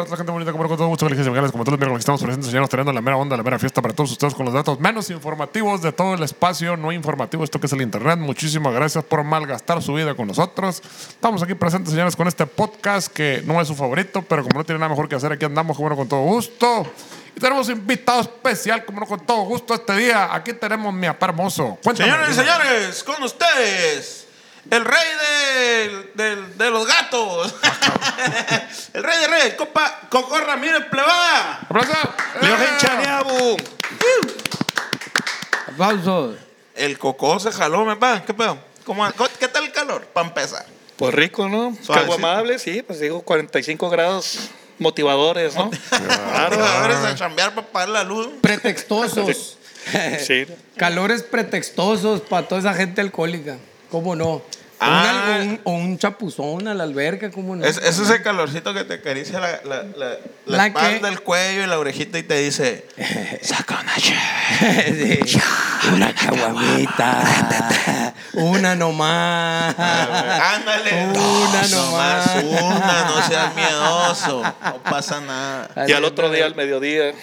Para toda la gente bonita, como con todo gusto, felices y como todos los miércoles estamos presentes, señores, teniendo la mera onda, la mera fiesta para todos ustedes con los datos menos informativos de todo el espacio, no informativo, esto que es el Internet. Muchísimas gracias por malgastar su vida con nosotros. Estamos aquí presentes, señores, con este podcast que no es su favorito, pero como no tiene nada mejor que hacer, aquí andamos, como no, con todo gusto. Y tenemos invitado especial, como no, con todo gusto este día. Aquí tenemos mi apá hermoso. Cuéntame. Señores y señores, con ustedes, el rey del- del- de los gatos. el rey de reyes, copa, Coco Ramírez Plebada. ¡Aplausos! Leo ¡Eh! Genchaneabu. Aplausos. El Coco se jaló, me va. ¿Qué pedo? ¿Cómo- ¿Qué tal el calor? Para empezar. Pues rico, ¿no? Suavecito. amable, sí, pues digo 45 grados motivadores, ¿no? Claro, ahora a chambear para pagar la luz. Pretextosos. Sí. Calores pretextosos para toda esa gente alcohólica. ¿Cómo no? O un Ah. o un chapuzón a la alberca, ¿cómo no? Es, es ese calorcito que te acaricia la, la, la, la ¿La espalda, el cuello y la orejita y te dice: Saca una chévere. Sí. Una caguamita. Una nomás. Ándale. Una No, nomás. Una, no seas miedoso. No pasa nada. Y al otro día, al mediodía, lo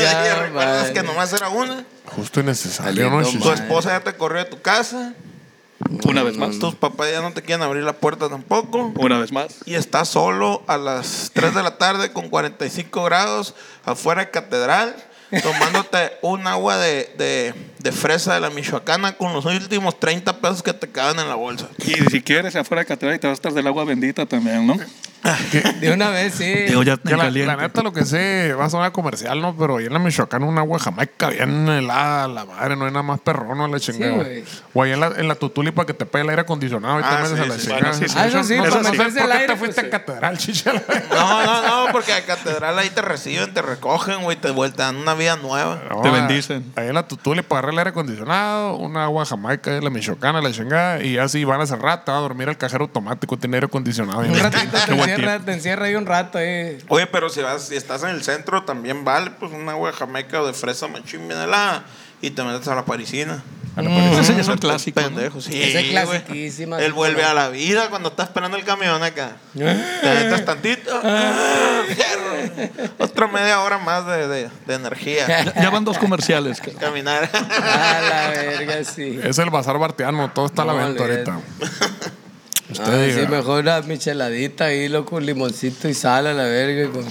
ya, recuerdas vale. que nomás era una. Justo y necesario, ¿no? Tu esposa ya te corrió de tu casa. Una vez más, Tus papás ya no te quieren abrir la puerta tampoco. una vez más. Y estás solo a las 3 de la tarde con 45 grados afuera de catedral. Tomándote un agua de, de, de fresa de la Michoacana con los últimos 30 pesos que te caben en la bolsa. Y si quieres, afuera de catedral y te vas a estar del agua bendita también, ¿no? De una vez, sí. Digo, ya Que la, la neta lo que sé, va a sonar comercial, ¿no? Pero ahí en la Michoacán una agua jamaica bien helada, la madre, no hay nada más perrón, no la chingada. o ahí en la, en la tutulipa que te pega el aire acondicionado y Ah, te metes sí, a la sí. chingada. Bueno, sí, sí. Ah, eso sí, no, sé- no sé por qué te fuiste pues, a catedral, chicha. No, no, no, porque a catedral ahí te reciben, te recogen, güey, te vuelta dan una vida nueva. No, Te bendicen. Ahí en la tutulipa agarré el aire acondicionado, una agua jamaica de la Michoacana, la chingada, y así van a cerrar, te va a dormir el cajero automático, tiene aire acondicionado. Un ratito te encierra, te encierra ahí un rato, eh. Oye, pero si vas, si estás en el centro también vale, pues una agua jamaica o de fresa machín bien helada y te metes a la parisina. Ese ya es un clásico. ¿no? Pendejo, sí. Esa es güey. clasiquísima, Él vuelve a la vida cuando está esperando el camión acá. Te metes tantito. Ah. fierro. Otra media hora más de, de, de energía. Ya, ya van dos comerciales. Caminar. A la verga, sí. Es el bazar barteano, todo está a la venta ahorita. Usted Ah, diga. sí, mejor una micheladita ahí, loco, con limoncito y sal a la verga. y Con...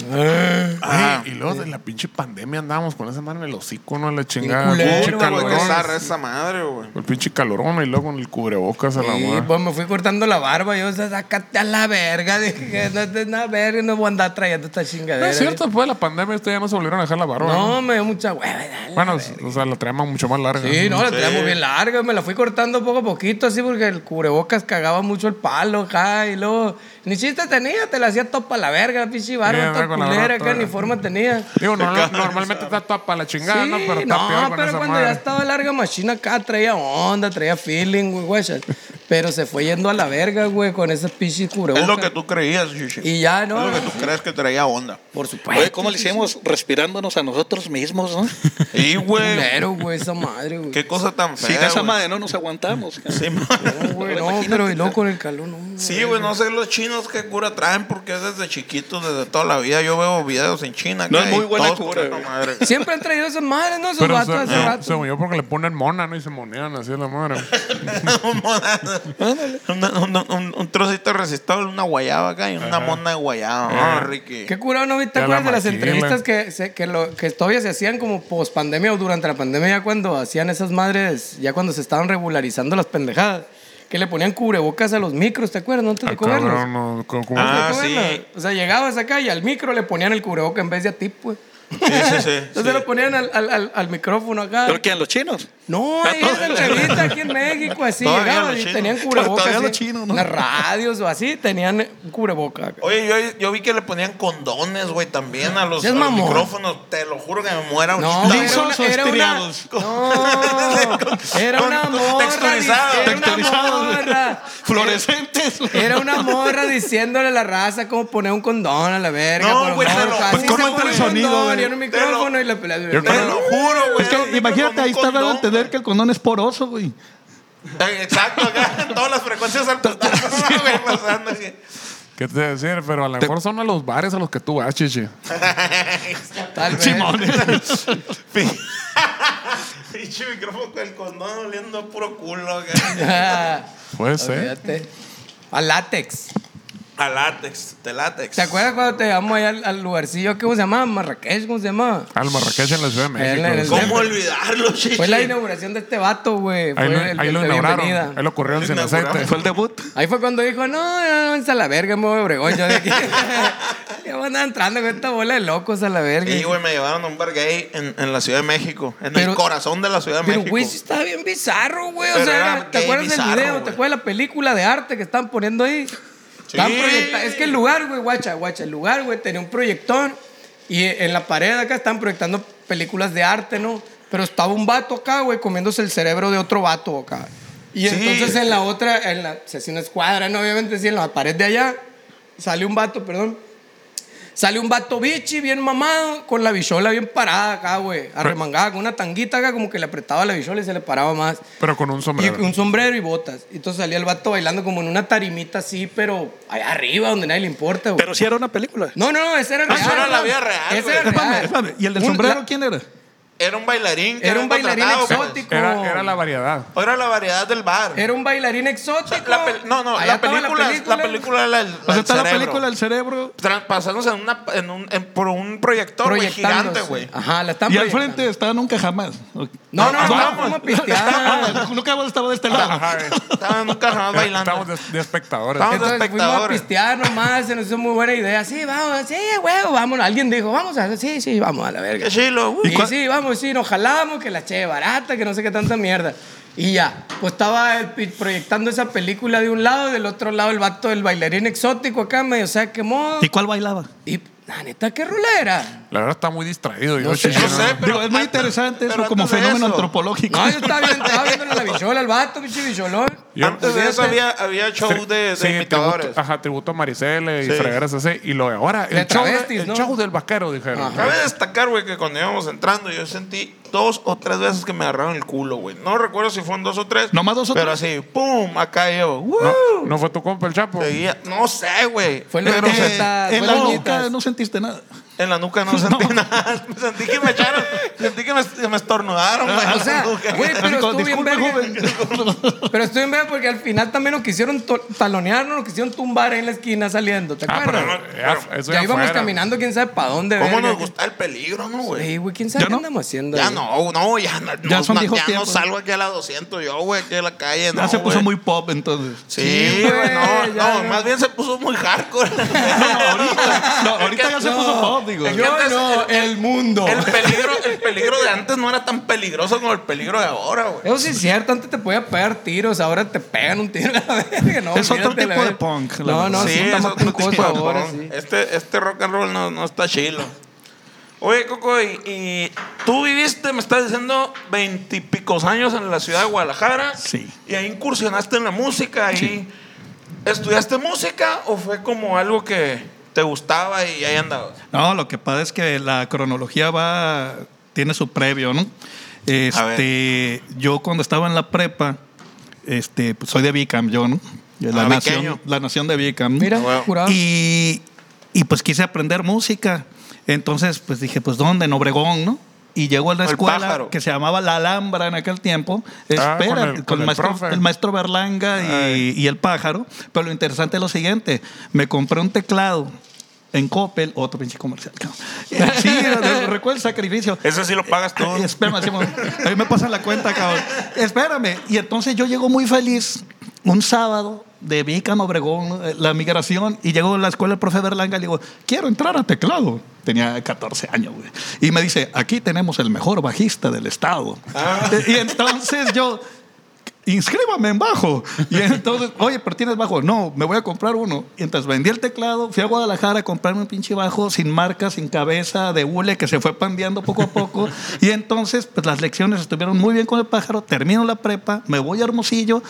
Ah. Y luego de la pinche pandemia andábamos con esa mano en el hocico, ¿no? La chingada. culero, pinche calorón. zarra esa madre, güey. El pinche calorón y luego con el cubrebocas a la Sí, madre. pues me fui cortando la barba. Yo, o sea, sácate a la verga. Dije, no es nada verga, no voy a andar trayendo esta No chingadera. es cierto, después de la pandemia ustedes ya no se volvieron a dejar la barba. No, ¿no? me dio mucha hueva. Bueno, o sea, la traemos mucho más larga. Sí, no, la Sí. traíamos bien larga. Me la fui cortando poco a poquito, así, porque el cubrebocas cagaba mucho el palo acá. Y luego, ni chiste tenía, te la hacía topa la verga, la pinche barba, Sí, toda culera toda- ni forma tenía. Digo, no- normalmente está toda para la chingada, Sí, ¿no? Pero está no, peor con pero esa cuando madre. ya estaba larga machina acá, traía onda, traía feeling, güey, guachas. Pero se fue yendo a la verga, güey, con ese pinche cubrebocas. Es lo que tú creías, Shishi. Y ya, ¿no? Es lo que tú crees que traía onda. Por supuesto. Oye, ¿cómo le hicimos? Respirándonos a nosotros mismos, ¿no? Y, güey. Culero, güey, esa madre, güey. Qué cosa tan fea. Si de esa güey. madre no nos aguantamos. Sí. No, güey, no, pero y luego con el calor, no. Sí, güey, no sé los chinos qué cura traen porque es desde chiquitos, desde toda la vida. Yo veo videos en China. No que es muy buena tos, cura, güey. madre. Siempre han traído esas madres, ¿no? Esos Pero vatos se, rato. según yo porque le ponen mona, ¿no? Y se monean así a la madre. un, un, un, un trocito de resistol, una guayaba acá y una mona de guayaba. Ah, Ricky. Qué curado, ¿no? ¿Te acuerdas la de las entrevistas que, se- que, lo, que todavía se hacían como post pandemia o durante la pandemia, ya cuando hacían esas madres, ya cuando se estaban regularizando las pendejadas? Que le ponían cubrebocas a los micros, ¿te acuerdas? ¿No te Ah, tocó verlos? cabrón, no, ¿cómo- cómo- Ah, ¿Te tocó sí. O sea, llegabas acá y al micro le ponían el cubreboca en vez de a ti, pues. Sí, sí, sí. Entonces lo ponían al, al, al, al micrófono acá. ¿Pero quién? ¿Los chinos? No, ahí en la entrevista aquí en México, así llegaban y chinos. tenían cubrebocas. Los chinos, ¿no? En las radios o así tenían cubrebocas. Oye, yo, yo vi que le ponían condones, güey, también a los, a los micrófonos. Te lo juro que me muera No, ahorita. era una, ¿Lisos era una, no, era una morra. Fluorescentes. Era una morra diciéndole a la raza cómo poner un condón a la verga. No, güey, te lo- morros. pues, Así ¿cómo se entra pone el un sonido, condón, güey? y en un micrófono y la pelea. Te lo juro, güey. Es que imagínate, ahí está dando que el condón es poroso, güey. Eh, Exacto, acá en todas las frecuencias al putazo, güey, pasando. ¿Qué te voy a decir? Pero a lo mejor son a los bares a los que tú vas, chichi. Tal vez. Simón. Pinche micrófono con el condón oliendo a puro culo. acá. Puede ser. Olvídate. A látex. A látex, de látex. ¿Te acuerdas cuando te llevamos allá al, al lugarcillo? ¿Cómo se llama? Marrakech, ¿cómo se llama? Al Marrakech en la Ciudad de México. El- ¿Cómo olvidarlo, chichi? Fue la inauguración de este vato, güey. Fue Ahí lo, el- ahí lo inauguraron. bienvenida. Ahí lo corrieron Lo sin aceite. Fue el debut. Ahí fue cuando dijo, no, no, no, a la verga, me voy a Obregón. Yo de aquí. Yo andaba entrando con esta bola de locos a la verga. Sí, güey, me llevaron a un bar gay en, en la Ciudad de México. En Pero- el corazón de la Ciudad de Pero, México. güey, sí estaba bien bizarro, güey. O Pero sea, era ¿te acuerdas del video? ¿Te acuerdas de la película de arte que estaban poniendo ahí? Estaban proyecta- Es que el lugar, güey, guacha, guacha, el lugar, güey, tenía un proyector y en la pared acá estaban proyectando películas de arte, ¿no? Pero estaba un vato acá, güey, comiéndose el cerebro de otro vato acá. Y Sí. entonces en la otra, en la, se hacía una escuadra, ¿no? Obviamente, sí, en la pared de allá, sale un vato, perdón. Sale un vato bichi bien mamado, con la bichola bien parada acá, güey. Arremangada, con una tanguita acá, como que le apretaba la bichola y se le paraba más. Pero con un Y sombrero. un sombrero y botas. Y entonces salía el vato bailando como en una tarimita así, pero allá arriba, donde nadie le importa, güey. Pero sí era una película. No, no, no, ese era Ah, real. eso era la vida real, Ese güey. era Espérame, real. espérame. ¿Y el del Un- sombrero la- quién era? Era un bailarín. que Era un bailarín pues. exótico. Era, era la variedad. O Era la variedad del bar. Era un bailarín exótico. La no, no, la estaba película, la película O sea, está la película del cerebro. Pasándose en una, en un, en- por un proyector, gigante, güey. Ajá, la están Y al frente estaba nunca jamás. No, no, no, estábamos- vamos a pistear. Ah, nunca hemos estado de este lado. Ajá. Estaba nunca jamás bailando. Estamos de, de espectadores. Estamos- Entonces fuimos a espectadores. pistear nomás, se nos hizo muy buena idea. Sí, vamos, sí, huevo, vámonos. Alguien dijo, vamos a, sí, sí, vamos a la verga. Uh. Y sí, vamos, sí, nos jalamos, que la che barata, que no sé qué tanta mierda. Y ya, pues estaba el proyectando esa película de un lado, del otro lado el vato del bailarín exótico acá, medio se quemó. ¿Y cuál bailaba? Y, la neta, ¿qué rola era? La verdad está muy distraído. Yo, No sé. pero Digo, es muy interesante pero eso como fenómeno eso- antropológico. No, yo estaba viendo, estaba viéndole la bichola al vato, pinche bicholón. Yo- Antes de eso había, había show de, de Sí, imitadores. Tributo, ajá, tributo a Maricela y Sí. así. Y lo de ahora, De el, show, de- travestis, el ¿no? show del vaquero, dijeron. Cabe destacar, güey, que cuando íbamos entrando yo sentí dos o tres veces que me agarraron el culo, güey. No recuerdo si fueron dos o tres. ¿Nomás dos o Pero tres? así, pum, acá yo. ¡woo! No, no fue tu compa el Chapo. Seguía- no sé, güey. Fue el Pero Pero está- en fue la nuca no sentiste nada. en la nuca no sentí nada. Sentí que me echaron. Sentí que me, me estornudaron, güey. O sea, güey, pero estuvo bien "Disculpe, verga. joven". Pero estoy en verga porque al final también nos quisieron to- talonear, nos quisieron tumbar ahí en la esquina saliendo, ¿te Ah, pero acuerdas? ya- eso ya íbamos caminando, quién sabe para dónde. ¿Cómo verga. nos gusta el peligro, no, güey? Sí, güey, quién sabe ¿Ya qué no? andamos haciendo. Ya? No, no, ya no. Ya no, son no, ya no salgo aquí a la 200 yo, güey, aquí a la calle. Ya no, se puso muy pop entonces. Sí, Sí, güey, no, ya no, no. más bien se puso muy hardcore. No, ahorita ya se puso pop, digo. Yo antes no, el- el mundo. El peligro, el peligro de antes no era tan peligroso como el peligro de ahora, güey. Eso sí es cierto, antes te podía pegar tiros, ahora te pegan un tiro a la verga. No, Es otro tipo de punk, la No, verdad. no, sí, es otro tipo de ahora, punk. Este, este rock and roll no, no está chilo. Oye, Coco, y, y tú viviste, me estás diciendo, veintipicos años en la ciudad de Guadalajara. Sí. Y ahí incursionaste en la música. Ahí, ¿Estudiaste música o fue como algo que te gustaba y ahí andabas? No, lo que pasa es que la cronología va, tiene su previo, ¿no? Este, yo cuando estaba en la prepa, este, pues soy de Vicam, yo, ¿no? De La, Ah, nación, la nación de Vicam. ¿no? Mira. Y, y pues quise aprender música. Entonces, pues dije, pues ¿dónde? En Obregón, ¿no? Y llegó a la El escuela pájaro. que se llamaba La Alhambra en aquel tiempo. Ah, Espera, con el- el, con el maestro, profe. el maestro Berlanga y, y el pájaro. Pero lo interesante es lo siguiente: me compré un teclado en Coppel, otro pinche comercial. cabrón. Eh, Sí, recuerda el sacrificio. Ese sí lo pagas tú. Eh, espérame. A mí me pasan la cuenta, cabrón. Espérame. Y entonces yo llego muy feliz un sábado de Vicam Obregón, ¿no? la migración, y llegó a la escuela el profe Berlanga y le digo, quiero entrar a teclado. Tenía 14 años, güey. Y me dice, aquí tenemos el mejor bajista del estado. Y entonces yo, inscríbame en bajo. Y entonces, oye, pero tienes bajo. No, me voy a comprar uno. Y entonces vendí el teclado, fui a Guadalajara a comprarme un pinche bajo sin marca, sin cabeza, de hule, que se fue pandeando poco a poco. Y entonces, pues las lecciones estuvieron muy bien con el pájaro. Termino la prepa, me voy a Hermosillo.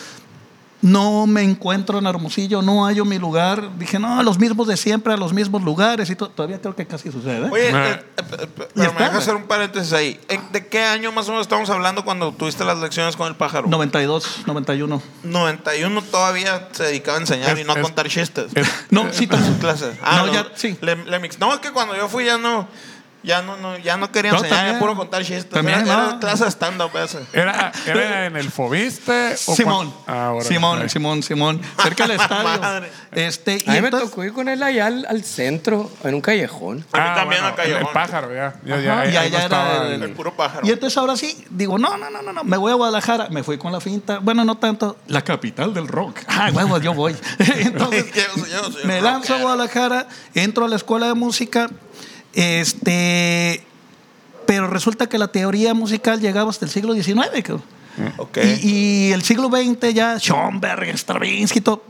No me encuentro en Hermosillo, no hallo mi lugar. Dije, no, a los mismos de siempre, a los mismos lugares. Y to- todavía creo que casi sucede. Oye, Ah. eh, eh, eh, pero me dejas hacer un paréntesis ahí. ¿En- ¿De qué año más o menos estamos hablando cuando tuviste las lecciones con el pájaro? 92, 91. 91 todavía se dedicaba a enseñar Es- y no a contar chistes. es- No, sí, sus clases. No, lo- ya, sí. le- le mix- no, es que cuando yo fui ya no, ya no, no, ya no quería No, enseñar, también. era puro contar chistes. También, era, era no. clase de stand-up ese. ¿Era, ¿Era en el Fobiste? o Simón. Ah, órale. Simón, Ahí. Simón, Simón. Cerca del estadio. Madre. este, y A mí me tocó ir con él allá al, al centro, en un callejón. A mí Ah, también bueno, me cayó. El, pájaro, ya. Ya, ya, ahí- y allá era el- El puro pájaro. Y entonces ahora sí, digo, no, no, no, no, no, me voy a Guadalajara. Me fui con la finta. Bueno, no tanto. La capital del rock. Ah, huevo, yo voy. Entonces, Yo yo me lanzo a. Guadalajara, entro a la escuela de música. Este. Pero resulta que la teoría musical llegaba hasta el siglo XIX. Ok. Y, y el siglo XX ya, Schoenberg, Stravinsky, todo,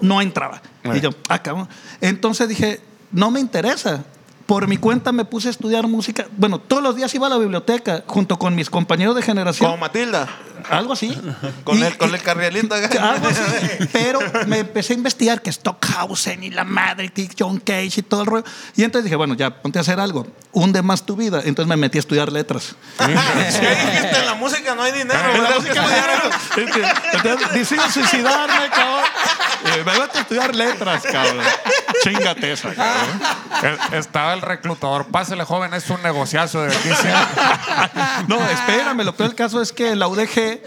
no entraba. Y yo, ah, cabrón. Entonces dije, no me interesa. Por mi cuenta me puse a estudiar música. Bueno, todos los días iba a la biblioteca junto con mis compañeros de generación. Como Matilda. Algo así. Con Y- el, con y- el carrielito. algo así. Pero me empecé a investigar que Stockhausen y la madre, que John Cage y todo el rollo. Y entonces dije, bueno, ya, ponte a hacer algo. Hunde más tu vida. Entonces me metí a estudiar letras. Sí, dijiste, en la música no hay dinero. En la música no hay dinero. Decido suicidarme, cabrón. Eh, me voy a estudiar letras, cabrón. Chingate esa, cabrón. el- estaba el reclutador. Pásele, joven, es un negociazo de aquí. No, espérame, lo peor del caso es que la UDG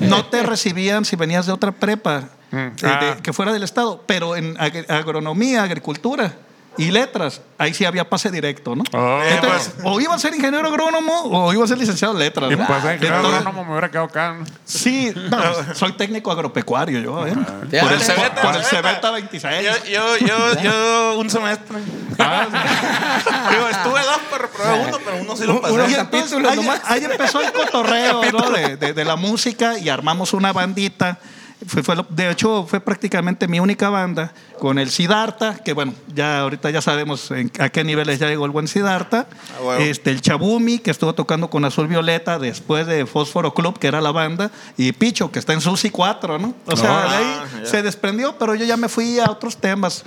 no te recibían si venías de otra prepa eh, de- Ah. que fuera del Estado, pero en ag- agronomía, agricultura y letras, ahí sí había pase directo, ¿no? Oh. Entonces, o iba a ser ingeniero agrónomo o iba a ser licenciado en letras. Y ¿no? pues, eh, ingeniero Entonces, agrónomo me hubiera quedado acá. ¿no? Sí, no, soy técnico agropecuario yo, ¿eh? Ya, Por el, Cebeta, por el ya. Cebeta 26. Yo, yo, yo, yo, un semestre. Digo, estuve dos, pero reprobé uno, pero uno sí lo pasé. Unos entonces, capítulos ahí, nomás. ahí empezó el cotorreo ¿no? de, de- de la música y armamos una bandita. Fue, fue de hecho, fue prácticamente mi única banda con el Sidarta, que bueno, ya ahorita ya sabemos en- a qué niveles ya llegó el buen Sidarta. Ah, huevo. este, el Chabumi, que estuvo tocando con Azul Violeta después de Fósforo Club, que era la banda, y Picho, que está en Susi 4, ¿no? O sea, Ah, de ahí se desprendió, pero yo ya me fui a otros temas.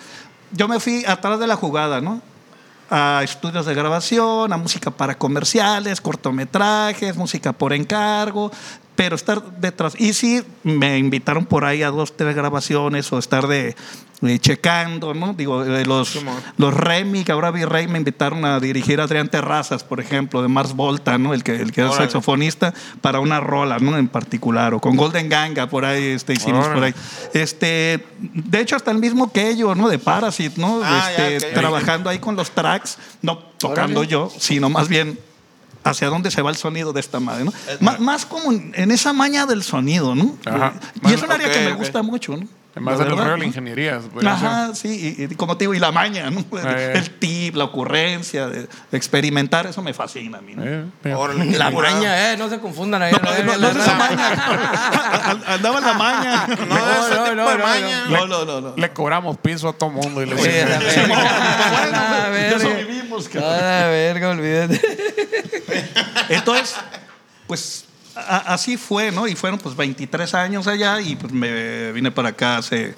Yo me fui atrás de la jugada, ¿no? a estudios de grabación, a música para comerciales, cortometrajes, música por encargo, pero estar detrás. Y sí, me invitaron por ahí a dos, tres grabaciones o estar de, de checando, ¿no? Digo, eh, los, los Remy, que ahora Virrey, me invitaron a dirigir a Adrián Terrazas, por ejemplo, de Mars Volta, ¿no? El que, el que era saxofonista, para una rola, ¿no? En particular, o con Golden Ganga, por ahí este, hicimos por ahí. Este, de hecho, hasta el mismo que ellos, ¿no? De Parasite, ¿no? Ah, ya, este, trabajando ahí con los tracks, no tocando Órale. yo, sino más bien hacia dónde se va el sonido de esta madre, ¿no? Má- más como en, en esa maña del sonido, ¿no? Ajá. Y es un área que me gusta mucho, ¿no? Además La del verdad, rollo de la ingeniería. Ajá, sí, y, y como te digo, y la maña, ¿no? Eh. El tip, la ocurrencia, de, de experimentar, eso me fascina a mí, ¿no? Eh, eh. Qué La maña, eh, no se confundan ahí. No, no, no, no es maña. Andaba en la maña. No, ese no, tipo no, de no, maña. No, no, no, no. Le cobramos piso a todo mundo y le Sí, a decimos, verga. A De verga. vivimos, A cabrón. verga, olvídate. Entonces, pues a- así fue, ¿no? Y fueron pues 23 años allá y pues me vine para acá hace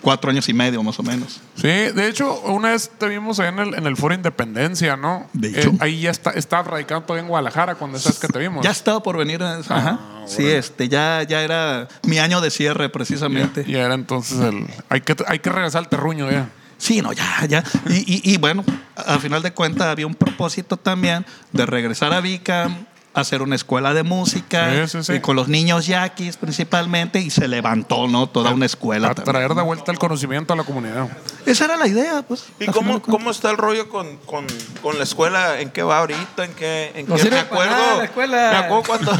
cuatro años y medio más o menos. Sí, de hecho, una vez te vimos ahí en el, en el Foro Independencia, ¿no? De hecho. Eh, ahí ya está, estaba radicando todavía en Guadalajara cuando estás que te vimos. Ya estaba por venir. a- Ajá. sí, este, ya, ya era mi año de cierre precisamente. Y era entonces el. Hay que, hay que regresar al terruño ya. Sí, no, ya, ya. Y, y- y bueno, al final de cuentas había un propósito también de regresar a Vica hacer una escuela de música Sí, sí, sí. y con los niños yaquis principalmente y se levantó, ¿no? Toda una escuela. A también. traer de vuelta el conocimiento a la comunidad. Esa era la idea, pues. ¿Y cómo, cómo está el rollo con, con, con la escuela? ¿En qué va ahorita? ¿En qué? En No qué? sirve me para acuerdo. nada la escuela. Me acuerdo cuando. no,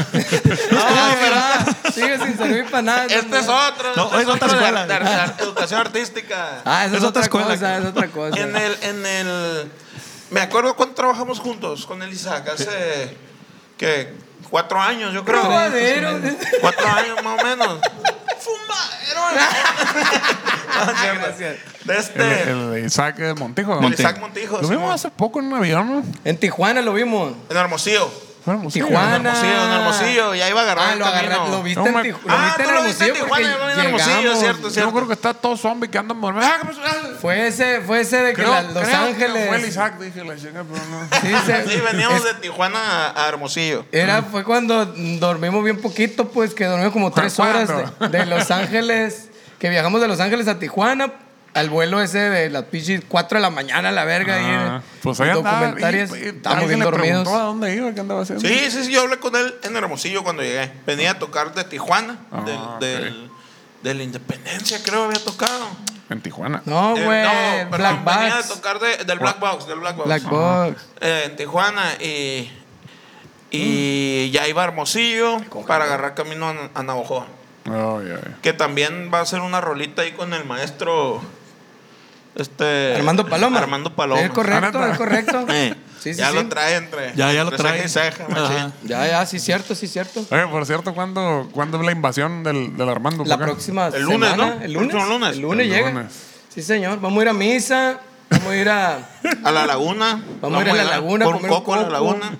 ¿verdad? Sigue sin servir para nada. este es otro. No, este es otra escuela. de- de- de educación artística. Ah, esa es, Es otra otra escuela. cosa, es otra cosa. En el, en el. Me acuerdo cuando trabajamos juntos con el Isaac hace. ¿Qué? Cuatro años, yo creo. Probadero. Cuatro años más o menos. Fumadero. Gracias. De este. El, el de Isaac Montijo. el Isaac Montijo. Lo vimos hace poco en un avión, ¿no? En Tijuana lo vimos. En Hermosillo. Sí, Tijuana. En Hermosillo, en Hermosillo. Ya iba a agarrar Ah, el lo agarraste, camino. lo viste No, en Tijuana. Ah, Lo viste tú en lo viste en Hermosillo Tijuana, en Hermosillo, llegamos. cierto, Yo cierto. creo que está todo zombie que andan por... Ah. Ah, Fue ese, fue ese de que Creo, la- Los creo que Ángeles. fue el Isaac, dije la chinga, pero no. Sí, se- Sí, veníamos es- de Tijuana a, a Hermosillo. Era, fue cuando dormimos bien poquito, pues que dormimos como tres horas de, de Los Ángeles, que viajamos de Los Ángeles a Tijuana, al vuelo ese de las pichis 4 de la mañana a la verga. ahí Ah, en pues ahí y- y Estábamos bien dormidos. a dónde iba, qué andaba haciendo. Sí, sí, sí, yo hablé con él en Hermosillo cuando llegué. Venía a tocar de Tijuana, Ah, del, del- de la Independencia, creo había tocado. En Tijuana. No, Eh, güey, no, Black perdón, venía a Box. tocar de- del Black Box, del Black Box. Black Box. Eh, en Tijuana y, y ya iba a Hermosillo para agarrar camino a, a Navajo. Que también va a hacer una rolita ahí con el maestro este Armando Paloma. Armando Paloma. Es correcto, Ah, es correcto. Eh, Sí, sí, ya sí. lo trae entre Ya, ya lo trae. ceja. Ya, ya, sí, cierto, sí, cierto. Oye, por cierto, ¿cuándo, ¿cuándo es la invasión del, del Armando? La próxima El lunes, semana, ¿no? El lunes. Próximo lunes. El lunes El llega. lunes. Sí, señor. Vamos a ir a misa. Vamos a ir a. A la laguna. Vamos a ir a la laguna, Por un coco a la laguna.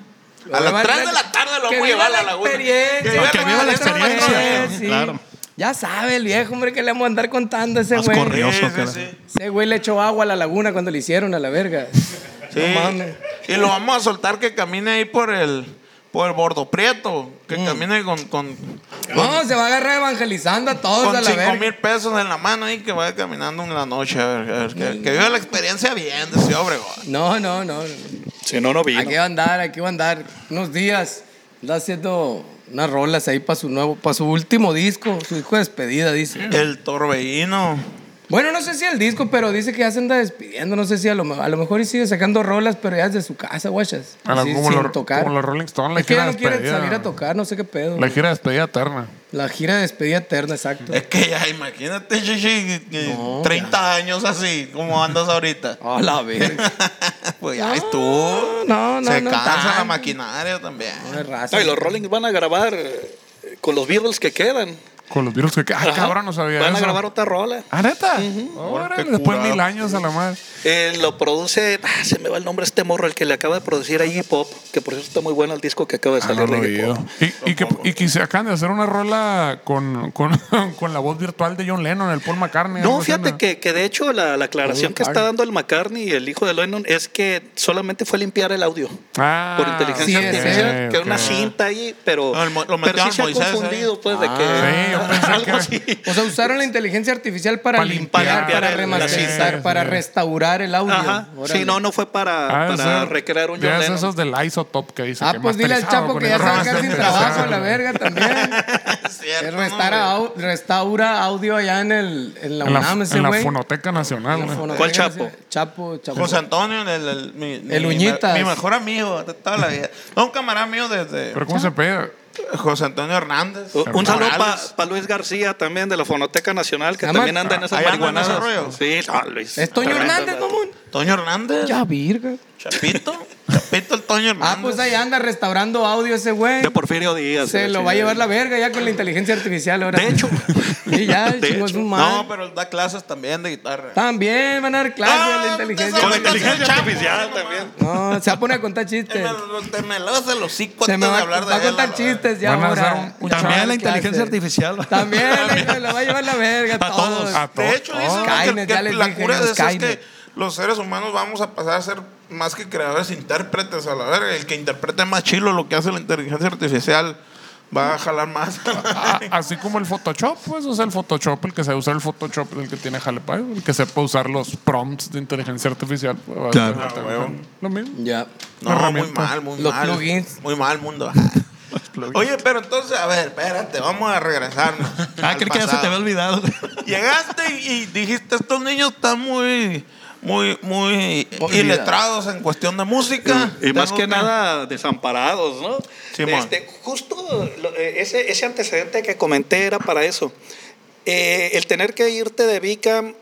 A las llevar- 3 de la tarde lo que vamos a viva llevar a la laguna. experiencia. Que viva la experiencia. Claro. Ya sabe el viejo, hombre, que le vamos a andar contando a ese Más güey. corrioso. Sí, sí, cara. sí. Ese güey le echó agua a la laguna cuando le hicieron a la verga. Sí. No mames. Y lo vamos a soltar que camine ahí por el por el bordo prieto. Que Mm. camine con, con, No, se va a agarrar evangelizando a todos con a la 5 verga. mil pesos en la mano y que vaya caminando en la noche. A ver, a ver, que, que viva la experiencia bien de Ciudad Obregón. No, no, no. Si no, no vino. Aquí va a andar, aquí va a andar. Unos días. Anda haciendo unas rolas ahí para su nuevo, para su último disco, su disco de despedida, dice. El torbellino. Bueno, no sé si el disco, pero dice que ya se anda despidiendo. No sé si a lo, a lo mejor y sigue sacando rolas, pero ya desde su casa, guachas. A la- Así, como, sin tocar. como los Rolling Stones, la es que gira ya de no quiere despedida. salir a tocar, no sé qué pedo. La gira de despedida eterna. La gira de despedida eterna, exacto. Es que ya imagínate, chichi, que- No, 30 años así, como andas ahorita. A la verga. pues ya estuvo. no, no, Se no cansa la tanto. maquinaria también. No es raza. No, y los Rollings van a grabar eh, con los Beatles que quedan. Con los virus que... Ah, Ajá. cabrón, no sabía Van a grabar otra rola. ¿Ah, neta? Órale, Qué después de curado. mil años a la madre. Eh, lo produce, ah, se me va el nombre este morro, el que le acaba de producir a Iggy Pop, que por cierto está muy bueno el disco que acaba de Ah, salir no lo de Iggy. Pop. Y, y que, y que se acaban de hacer una rola con, con, con la voz virtual de John Lennon, el Paul McCartney. No, así, fíjate que, que de hecho la, la aclaración que está dando el McCartney y el hijo de Lennon es que solamente fue limpiar el audio Ah, por inteligencia sí, artificial, ok, que una ok. cinta ahí, pero, No, el mo- lo pero sí se ha Moisés, confundido, ¿eh? pues, de que Sí, yo pensé que- así. O sea, usaron la inteligencia artificial para, Para limpiar, limpiar para el- remasterizar, para sí. restaurar el audio. Ajá. Sí, no, no fue para, Ah, para ser- recrear un John es Lennon. esos del Isotop que dice Ah, que pues dile al Chapo que ya el se va a quedar sin trabajo a la verga también. Cierto, Que ¿no, restaura, au- restaura audio allá en, el, en la UNAM, ese en la. Fonoteca Nacional. La ¿no? fonoteca, ¿Cuál Chapo? Chapo, Chapo. José Antonio, el, el, mi, mi- El Uñitas. Mi, mejor amigo de toda la vida. No, un camarada mío desde Pero ¿cómo se pega? José Antonio Hernández. Un saludo para. Luis García también de la Fonoteca Nacional, que también anda en esas ¿Ahí anda en marihuanas. ese rollo? Sí, ah, Luis. ¿Es Toño Hernández, mamón? Toño Hernández. Ya, virga. Chapito. Chapito el Toño Hernández. Ah, pues ahí anda restaurando audio ese güey. De Porfirio Díaz. Se la lo va a llevar la verga ya con la inteligencia artificial ahora. De hecho. Y ya, De chingó hecho. No, pero da clases también de guitarra. También van a dar clases Ah, de la usted inteligencia Con la el inteligencia artificial no también. No, se va a poner a contar Te chistes. te me lavas el hocico Se antes de hablar de va a contar la chistes ya ahora. hacer un- un También la inteligencia clase. artificial. También le, le va a llevar la verga a, A todos. todos. A De hecho, dicen que- la dije, cura de los eso es que los seres humanos vamos a pasar a ser más que creadores, intérpretes a la verga. El que interprete más chilo lo que hace la inteligencia artificial va a jalar más. Así como el Photoshop, pues, o sea, el Photoshop, el que sabe usar el Photoshop es el que tiene jale pa' el que sepa usar los prompts de inteligencia artificial. pues, va a Claro. ser Ah. Lo mismo. Ya. No, muy mal, muy Los mal. plugins. Muy mal mundo. Oye, pero entonces, a ver, espérate, vamos a regresarnos. Ah, creo que ya se te había olvidado. Llegaste y, y dijiste, estos niños están muy, muy, muy Olvidados. iletrados en cuestión de música. Y más Tengo que nada desamparados, ¿no? Simón. Este, justo eh, ese, ese antecedente que comenté era para eso. Eh, el tener que irte de Vicam,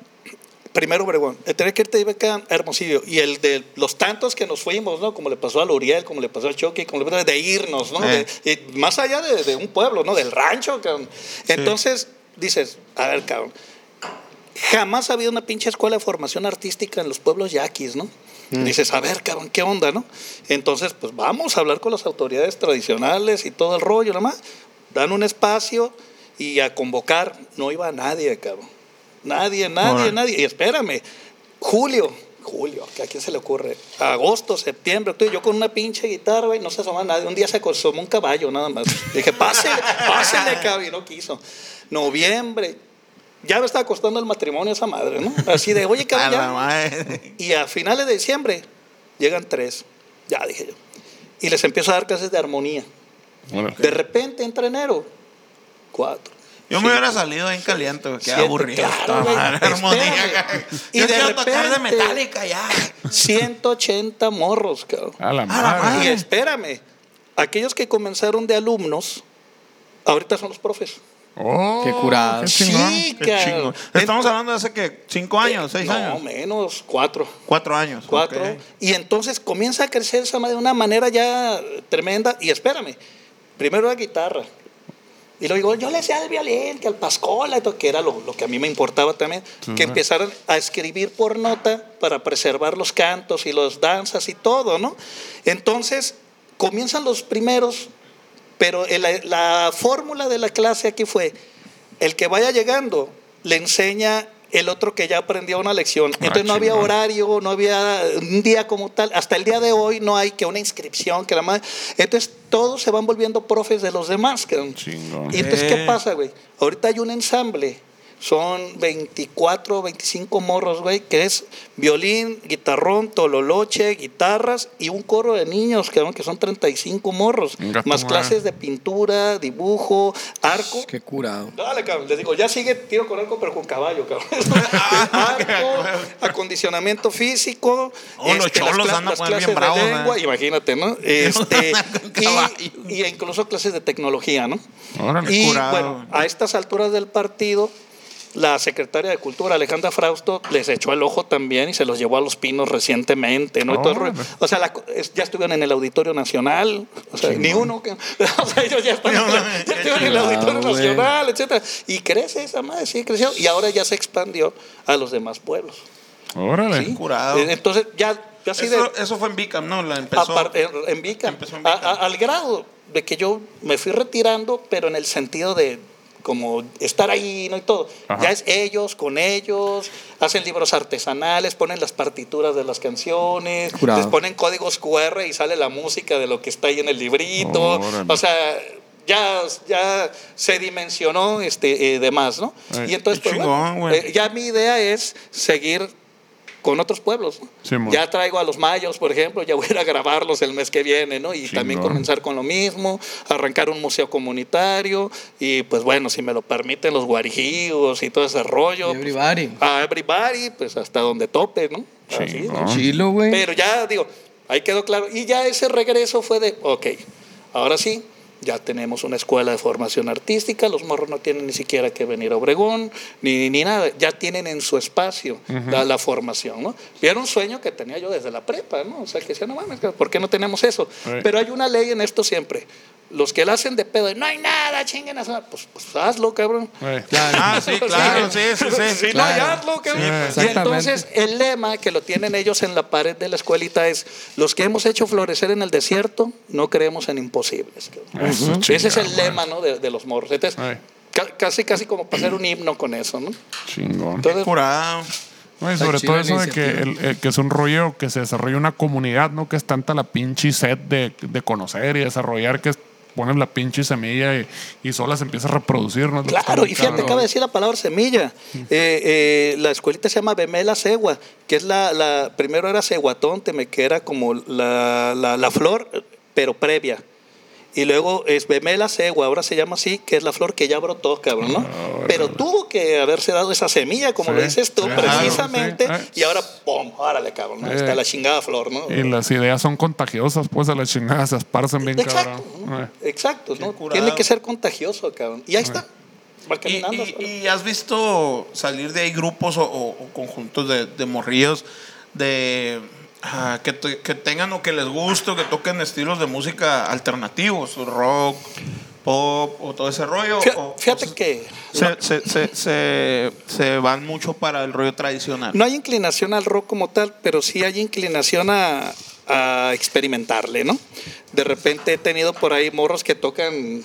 primero Obregón, el tener que irte de Vicam a Hermosillo y el de los tantos que nos fuimos, ¿no? Como le pasó a Uriel, como le pasó al Chucky, como le pasó de irnos, ¿no? Eh. De- y más allá de, de un pueblo, ¿no? Del rancho, cabrón. Entonces dices, a ver, cabrón. Jamás ha habido una pinche escuela de formación artística en los pueblos yaquis, ¿no? Dices, a ver, cabrón, ¿qué onda, no? Entonces, pues vamos a hablar con las autoridades tradicionales y todo el rollo, nomás. Dan un espacio y a convocar. No iba nadie, cabrón. Nadie, nadie, nadie. Y espérame, julio, julio, a quién se le ocurre. Agosto, septiembre, octubre, yo con una pinche guitarra, güey, no se asoma nadie. Un día se asomó un caballo, nada más. Dije, pásele, pásele, cabrón, y no quiso. Noviembre, ya me estaba costando el matrimonio esa madre, ¿no? Así de, oye, A cabrón, madre. Y a finales de diciembre llegan tres. Ya dije yo. Y les empiezo a dar clases de armonía. De repente entra enero. Cuatro. Yo me hubiera salido bien caliente, güey, qué aburrido. claro, madre, armonía. Y Yo de quiero tocar de repente- Metallica ya. 180 morros, cabrón. A la A la madre. madre. Y espérame, aquellos que comenzaron de alumnos, ahorita son los profes. Oh, Qué curado. qué chingón. Sí, Qué cabrón. chingón. Estamos hablando de hace que cinco años, seis no, años. menos, cuatro. Cuatro años. cuatro. Y entonces comienza a crecer esa madre de una manera ya tremenda. Y espérame, primero la guitarra. Y luego digo, yo le sé al violín, que al pascola, y todo, que era lo, lo que a mí me importaba también, que empezaran a escribir por nota para preservar los cantos y las danzas y todo, ¿no? Entonces comienzan los primeros, pero el- la fórmula de la clase aquí fue, el que vaya llegando le enseña el otro que ya aprendió una lección. Entonces no había horario, no había un día como tal. Hasta el día de hoy no hay que una inscripción, que la madre. Entonces todos se van volviendo profes de los demás. Y entonces, ¿qué pasa, güey? Ahorita hay un ensamble. Son 24, 25 morros, güey, que es violín, guitarrón, tololoche, guitarras y un coro de niños, cabrón, que son 35 morros. Más clases de pintura, dibujo, arco. Qué curado. Dale, cabrón. Les digo, ya sigue tiro con arco, pero con caballo, cabrón. arco, acondicionamiento físico. este, Oh, los las cholos cla- andan las pues bien clases bravos, de lengua, ¿eh? imagínate, ¿no? Este, y, y incluso clases de tecnología, ¿no? Órale, y curado. bueno, a estas alturas del partido, la secretaria de Cultura, Alejandra Frausto, les echó el ojo también y se los llevó a los pinos recientemente, ¿no? Y todo el. O sea, la ya estuvieron en el Auditorio Nacional, o sea, ni uno. que- o sea, ellos ya, están, ya estuvieron en el Auditorio. Nacional, etcétera. Y crece esa madre, sí, creció. Y ahora ya se expandió a los demás pueblos. Órale. ¿sí? Curado. Eh, Entonces, ya, ya así de. Eso, eso fue en Bicam, ¿no? La empezó. En, en Vica, Empezó en a- Vica. a- al grado de que yo me fui retirando, pero en el sentido de como estar ahí ¿no? y todo. Ajá. Ya es ellos, con ellos, hacen libros artesanales, ponen las partituras de las canciones, Curado. les ponen códigos QR y sale la música de lo que está ahí en el librito. Órale. O sea, ya, ya se dimensionó este, eh, demás, ¿no? Ay, y entonces, pues, bueno, chingón, eh, ya mi idea es seguir con otros pueblos. ¿no? Sí, ya traigo a los mayos, por ejemplo, ya voy a ir a grabarlos el mes que viene, ¿no? Y también comenzar con lo mismo, arrancar un museo comunitario y pues bueno, si me lo permiten los guarijíos y todo ese rollo. pues, Everybody. a everybody, pues hasta donde tope, ¿no? Así, Chingón. ¿no? Chilo, güey. Pero ya digo, ahí quedó claro. Y ya ese regreso fue de, ok, ahora sí, ya tenemos una escuela de formación artística, los morros no tienen ni siquiera que venir a Obregón, ni, ni nada, ya tienen en su espacio la, la formación, ¿no? Y era un sueño que tenía yo desde la prepa, ¿no? O sea, que decía, no mames, ¿por qué no tenemos eso? Sí. Pero hay una ley en esto siempre. Los que la hacen de pedo, no hay nada, chinguen a su madre", pues, pues hazlo, cabrón. Eh, Ah, sí, claro, sí, sí, sí. Si no, Claro. hazlo, cabrón. Sí, y entonces el lema que lo tienen ellos en la pared de la escuelita es, los que hemos hecho florecer en el desierto, no creemos en imposibles. cabrón". Eso, Ese es el lema ¿no? de, de los morros. Entonces, Ay. ca- casi, casi como para hacer un himno con eso. ¿no? Chingón. Entonces, Curado. No, y sobre todo eso de que, iniciativa. el- eh, que es un rollo que se desarrolla una comunidad, ¿no? Que es tanta la pinche sed de, de conocer y desarrollar que pones la pinche semilla y, y sola se empieza a reproducir, ¿no? Claro, y fíjate, acaba de decir la palabra semilla. Eh, eh, la escuelita se llama Bemela Cegua, que es la, la primero era ceguatón, me que era como la, la, la flor, pero previa. Y luego es Bemela cegua, ahora se llama así, que es la flor que ya brotó, cabrón, ¿no? Pero tuvo que haberse dado esa semilla, como Sí, lo dices tú, claro, precisamente. sí, eh. Y ahora, ¡pum! Órale, cabrón, ¿no? Eh. está la chingada flor, ¿no? Y las ideas son contagiosas, pues a la chingada se esparcen bien Exacto, cabrón. ¿no? Eh. exacto, ¿no? Tiene que ser contagioso, cabrón. Y ahí está. Va ¿Y, caminando. y- y has visto salir de ahí grupos o, o- o conjuntos de, de morrillos de ah, que, que tengan o que les guste o que toquen estilos de música alternativos, rock, pop o todo ese rollo? Fí- o- Fíjate o que se, se, se, se- se van mucho para el rollo tradicional. no hay inclinación al rock como tal, pero sí hay inclinación a, a experimentarle, ¿no? De repente he tenido por ahí morros que tocan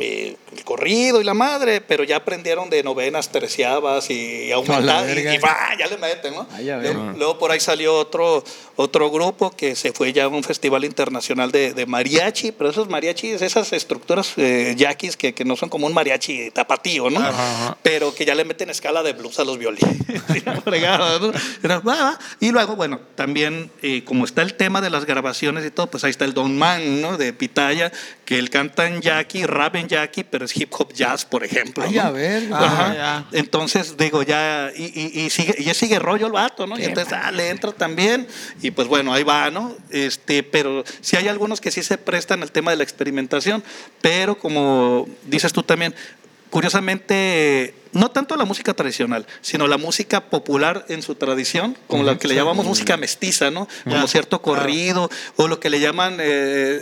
eh, el corrido y la madre, pero ya aprendieron de novenas, terciavas y aumentar y, y va, ya le meten, ¿no? Ay, a ver. luego, luego por ahí salió otro, otro grupo que se fue ya a un festival internacional de, de mariachi, pero esos mariachis, esas estructuras eh, yaquis que, que no son como un mariachi tapatío, ¿no? Pero que ya le meten escala de blues a los violines. Y luego, bueno, también eh, como está el tema de las grabaciones y todo, pues ahí está el Don Man, ¿no? De Pitaya, que él canta en yaqui, rap en yaqui, pero es hip hop jazz, por ejemplo. Ay, ¿no? a ver. Ajá. Ah, ya. Entonces, digo, ya, y, y, y sigue, y sigue rollo el vato, ¿no? Y entonces, ah, le entra también, y pues bueno, ahí va, ¿no? Este, pero sí hay algunos que sí se prestan al tema de la experimentación, pero como dices tú también, curiosamente, no tanto la música tradicional, sino la música popular en su tradición, como la que le llamamos música mestiza, ¿no? Como cierto corrido, o lo que le llaman eh,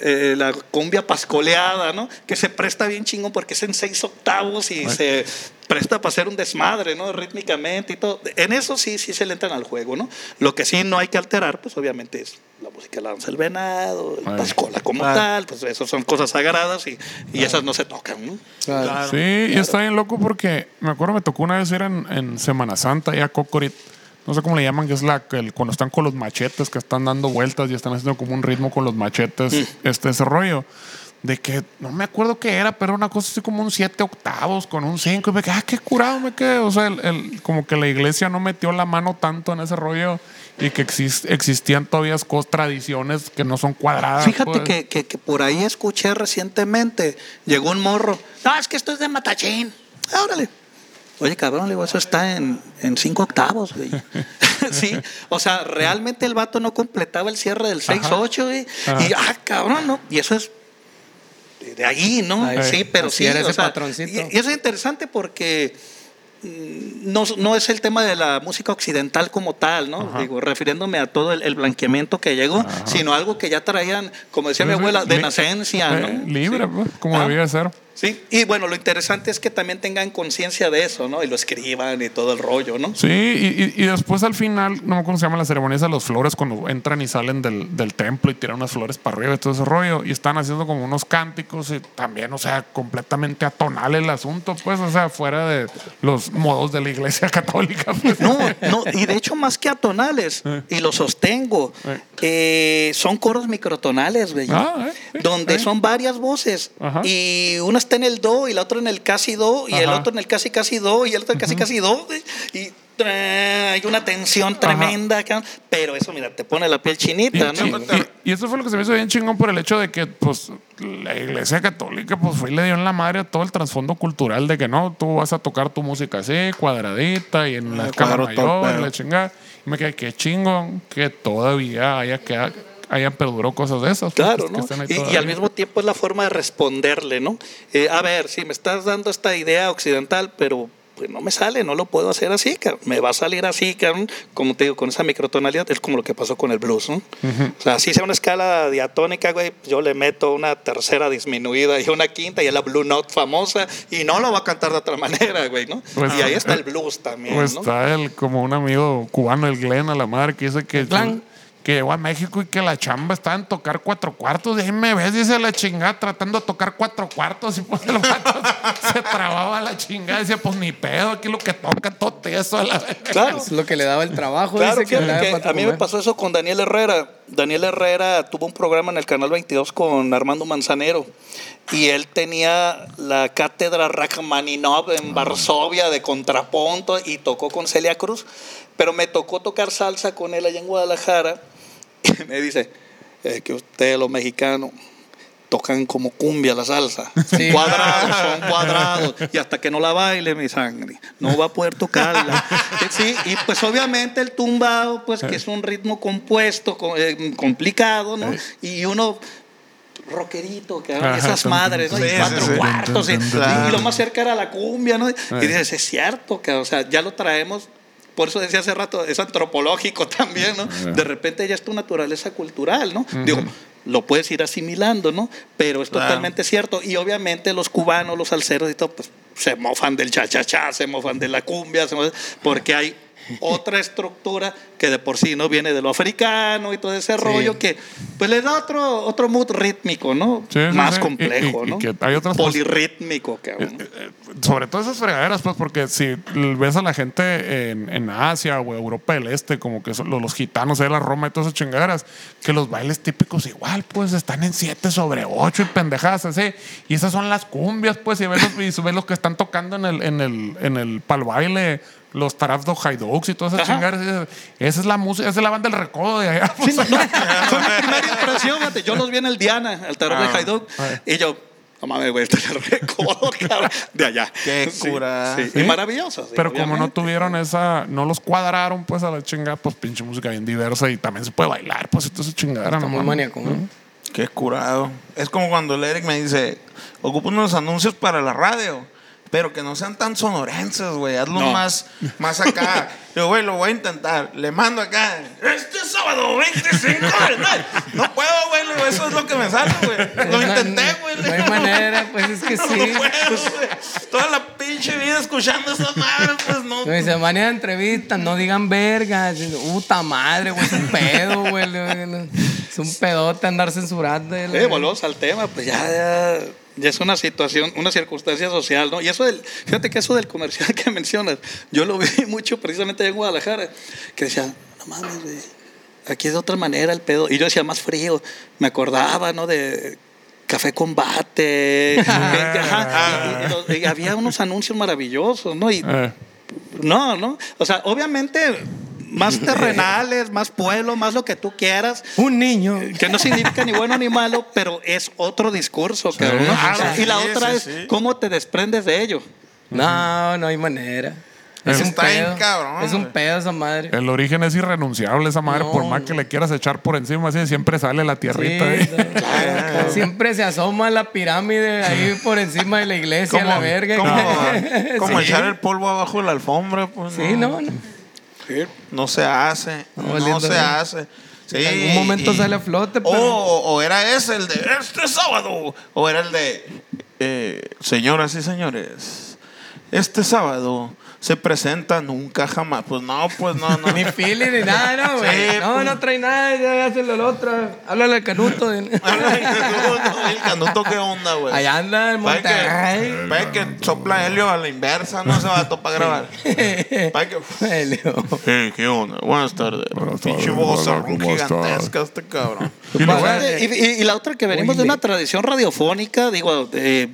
eh, la cumbia pascoleada, ¿no? Que se presta bien chingón porque es en seis octavos y se presta para hacer un desmadre, ¿no? Rítmicamente y todo. En eso sí, sí se le entran al juego, ¿no? Lo que sí no hay que alterar, pues obviamente es la música de la danza del venado, el pascola como Claro. tal, pues esas son cosas sagradas y, y esas no se tocan, ¿no? Claro. Sí, y está bien loco porque me acuerdo me tocó una vez ir en, en Semana Santa ya Cocorit. No sé cómo le llaman, que es la el- cuando están con los machetes, que están dando vueltas y están haciendo como un ritmo con los machetes, este ese rollo. De que no me acuerdo qué era, pero una cosa así como un siete octavos con un cinco. Y me quedé, ah, qué curado me quedé. O sea, el- el- como que la iglesia no metió la mano tanto en ese rollo y que exis- existían todavía cosas, tradiciones que no son cuadradas. Fíjate pues. que, que- que por ahí escuché recientemente, llegó un morro, no, es que esto es de Matachín. Ah, órale. Oye, cabrón, le digo, eso está en, en cinco octavos, güey. sí, o sea, realmente el vato no completaba el cierre del 6-8, güey. Ajá. Y, ah, cabrón, ¿no? Y eso es de- ahí, ¿no? Sí, pero sí. era o ese sea, patroncito. Y, y eso es interesante porque mm, no, no es el tema de la música occidental como tal, ¿no? Digo, refiriéndome a todo el, el blanqueamiento que llegó, sino algo que ya traían, como decía mi abuela, de nacencia, eh, ¿no? libre, Sí. pues, como Ah. debía ser. Sí, y bueno, lo interesante es que también tengan conciencia de eso, ¿no? Y lo escriban y todo el rollo, ¿no? Sí, y, y- y después al final, no me acuerdo cómo se llama la ceremonia esa de los flores, cuando entran y salen del, del templo y tiran unas flores para arriba y todo ese rollo, y están haciendo como unos cánticos y también, o sea, completamente atonal el asunto, pues, o sea, fuera de los modos de la iglesia católica. pues. No, no, y de hecho más que atonales, y lo sostengo, eh, son coros microtonales, güey, Ah, eh, donde eh. son varias voces, Ajá. y una está en el do, y la otra en el casi do, y el otro en el casi casi do, y el otro en el casi casi do, y tra- hay una tensión tremenda, pero eso, mira, te pone la piel Y, chinita, ¿no? y- y- y eso fue lo que se me hizo bien chingón por el hecho de que, pues, la iglesia católica, pues, fue y le dio en la madre a todo el trasfondo cultural de que no, tú vas a tocar tu música así, cuadradita y en la cámara mayor, la chingada. Y me quedé, qué chingón que todavía haya que hayan perdurado cosas de esas. pues, Claro, ¿no? Y, y al mismo tiempo es la forma de responderle, ¿no? Eh, a ver, si me estás dando esta idea occidental, pero pues no me sale, no lo puedo hacer así, cabrón. Me va a salir así, cabrón. Como te digo, con esa microtonalidad, es como lo que pasó con el blues, ¿no? O sea, así sea una escala diatónica, güey, yo le meto una tercera disminuida y una quinta y es la blue note famosa y no lo va a cantar de otra manera, güey, ¿no? Pues, y ahí está el blues también, Pues ¿no? está el, como un amigo cubano, el Glenn, a la madre, que dice que, Glenn. Que llegó a México y que la chamba estaba en tocar cuatro cuartos. Y ahí me ves, dice la chingada, tratando de tocar cuatro cuartos. Y pues el vato se trababa la chingada. Decía, pues ni pedo, aquí lo que toca todo eso a la. Claro. Es lo que le daba el trabajo. Claro, dice que que para a mí me pasó eso con Daniel Herrera. Daniel Herrera tuvo un programa en el Canal 22 con Armando Manzanero y él tenía la cátedra Rachmaninov en Varsovia de contrapunto y tocó con Celia Cruz, pero me tocó tocar salsa con él allá en Guadalajara y me dice "Eh, que ustedes los mexicanos tocan como cumbia la salsa. Sí. Cuadrados, son cuadrados. Y hasta que no la baile mi sangre, no va a poder tocarla. Sí, y pues obviamente el tumbado, pues que es un ritmo compuesto, co- eh, complicado, ¿no? Y uno rockerito, que Ajá, esas madres, ¿no? tum, Y sí, cuatro sí, sí. cuartos, y, lo más cerca era la cumbia, ¿no? Y dices, es cierto, que, o sea, ya lo traemos. Por eso decía hace rato, es antropológico también, ¿no? De repente ya es tu naturaleza cultural, ¿no? Digo, lo puedes ir asimilando, ¿no? Pero es totalmente cierto. Y obviamente los cubanos, los salseros y todo, pues se mofan del cha-cha-cha, se mofan de la cumbia, se mofan- porque hay otra estructura que de por sí no viene de lo africano y todo ese rollo que pues le da otro otro mood rítmico, ¿no? Sí, sí, Más sí. complejo, Y- y- y ¿no? que hay otras Polirrítmico, cabrón. Eh, sobre todo esas fregaderas, pues, porque si ves a la gente en, en Asia o Europa del Este, como que son los, los gitanos de la Roma y todas esas chingaderas, que los bailes típicos igual, pues, están en 7 sobre 8 y pendejadas así. Y esas son las cumbias, pues, y ves los, y ves los que están tocando en el, en el, en el pal baile. Los Tarafdo Haidoks y todas esas Ajá. chingaderas. Esa es la música, esa es la banda del recodo de allá. Sí, no, no, fue mi primera impresión, fíjate. Yo los vi en el Diana, el tarot de Ah. Haiduk, y yo, no mames, güey, este es el recodo, cabrón, de allá. Qué Sí, cura. sí, Sí. Y maravilloso. sí, Pero como no tuvieron esa, no los cuadraron pues a la chingada, pues pinche música bien diversa y también se puede bailar, pues esto es chingadera, Está no muy maníaco, ¿no? Qué curado. Es como cuando el Eric me dice, ocupo unos anuncios para la radio, pero que no sean tan sonorenses, güey. Hazlo No. más, más acá. Yo, güey, lo voy a intentar. Le mando acá. Este sábado 25 de mayo. No puedo, güey. Eso es lo que me sale, güey. Lo intenté, güey. no hay manera, pues es que No sí. puedo, güey. Toda la pinche vida escuchando esa madre, pues no. No, dice, manera de entrevista, no digan verga. Dice, Puta madre, güey, es un pedo, güey. Es un pedote andar censurando. Sí, güey. volvemos al tema, pues ya, ya, ya es una situación, una circunstancia social, ¿no? Y eso del, fíjate que eso del comercial que mencionas, yo lo vi mucho precisamente en Guadalajara, que decía, no mames, güey, aquí es de otra manera el pedo. Y yo decía, más frío, me acordaba, ¿no? De café combate, ajá, y- y los- y había unos anuncios maravillosos, ¿no? Y Eh, no, no, o sea, obviamente más terrenales, más pueblo, más lo que tú quieras. Un niño. Que no significa ni bueno ni malo, pero es otro discurso. Claro, y la sí, otra sí, es sí. cómo te desprendes de ello. No, no hay manera. Es un pedo. cabrón, Es un pedo esa madre. el origen es irrenunciable, esa madre, No, por más que le quieras echar por encima, así siempre sale la Sí, tierrita. no, Siempre se asoma la pirámide ahí por encima de la iglesia, la verga. como, como Sí. echar el polvo abajo de la alfombra, pues. Sí, no, no. No se hace. No, se bien. hace. Sí, En algún momento y- sale a flote, O, pero- o era ese el de este sábado. O era el de eh, señoras y señores. Este sábado se presenta nunca jamás. Pues no, pues no, no. Ni fili ni nada, ¿no, güey? Sí, no, pues. no trae nada, ya hazlo el otro. Háblale al canuto. de- el canuto, ¿qué onda, güey? Allá anda Para Monterrey. que, para que sopla helio a la inversa, no se va a topar grabar. Para que. Helio. Eh, ¿Qué onda? Buenas tardes. Buenas Pinche voz hola, ¿cómo gigantesca este cabrón. Y luego, Y, y- y la otra que venimos de una tradición radiofónica, digo, de,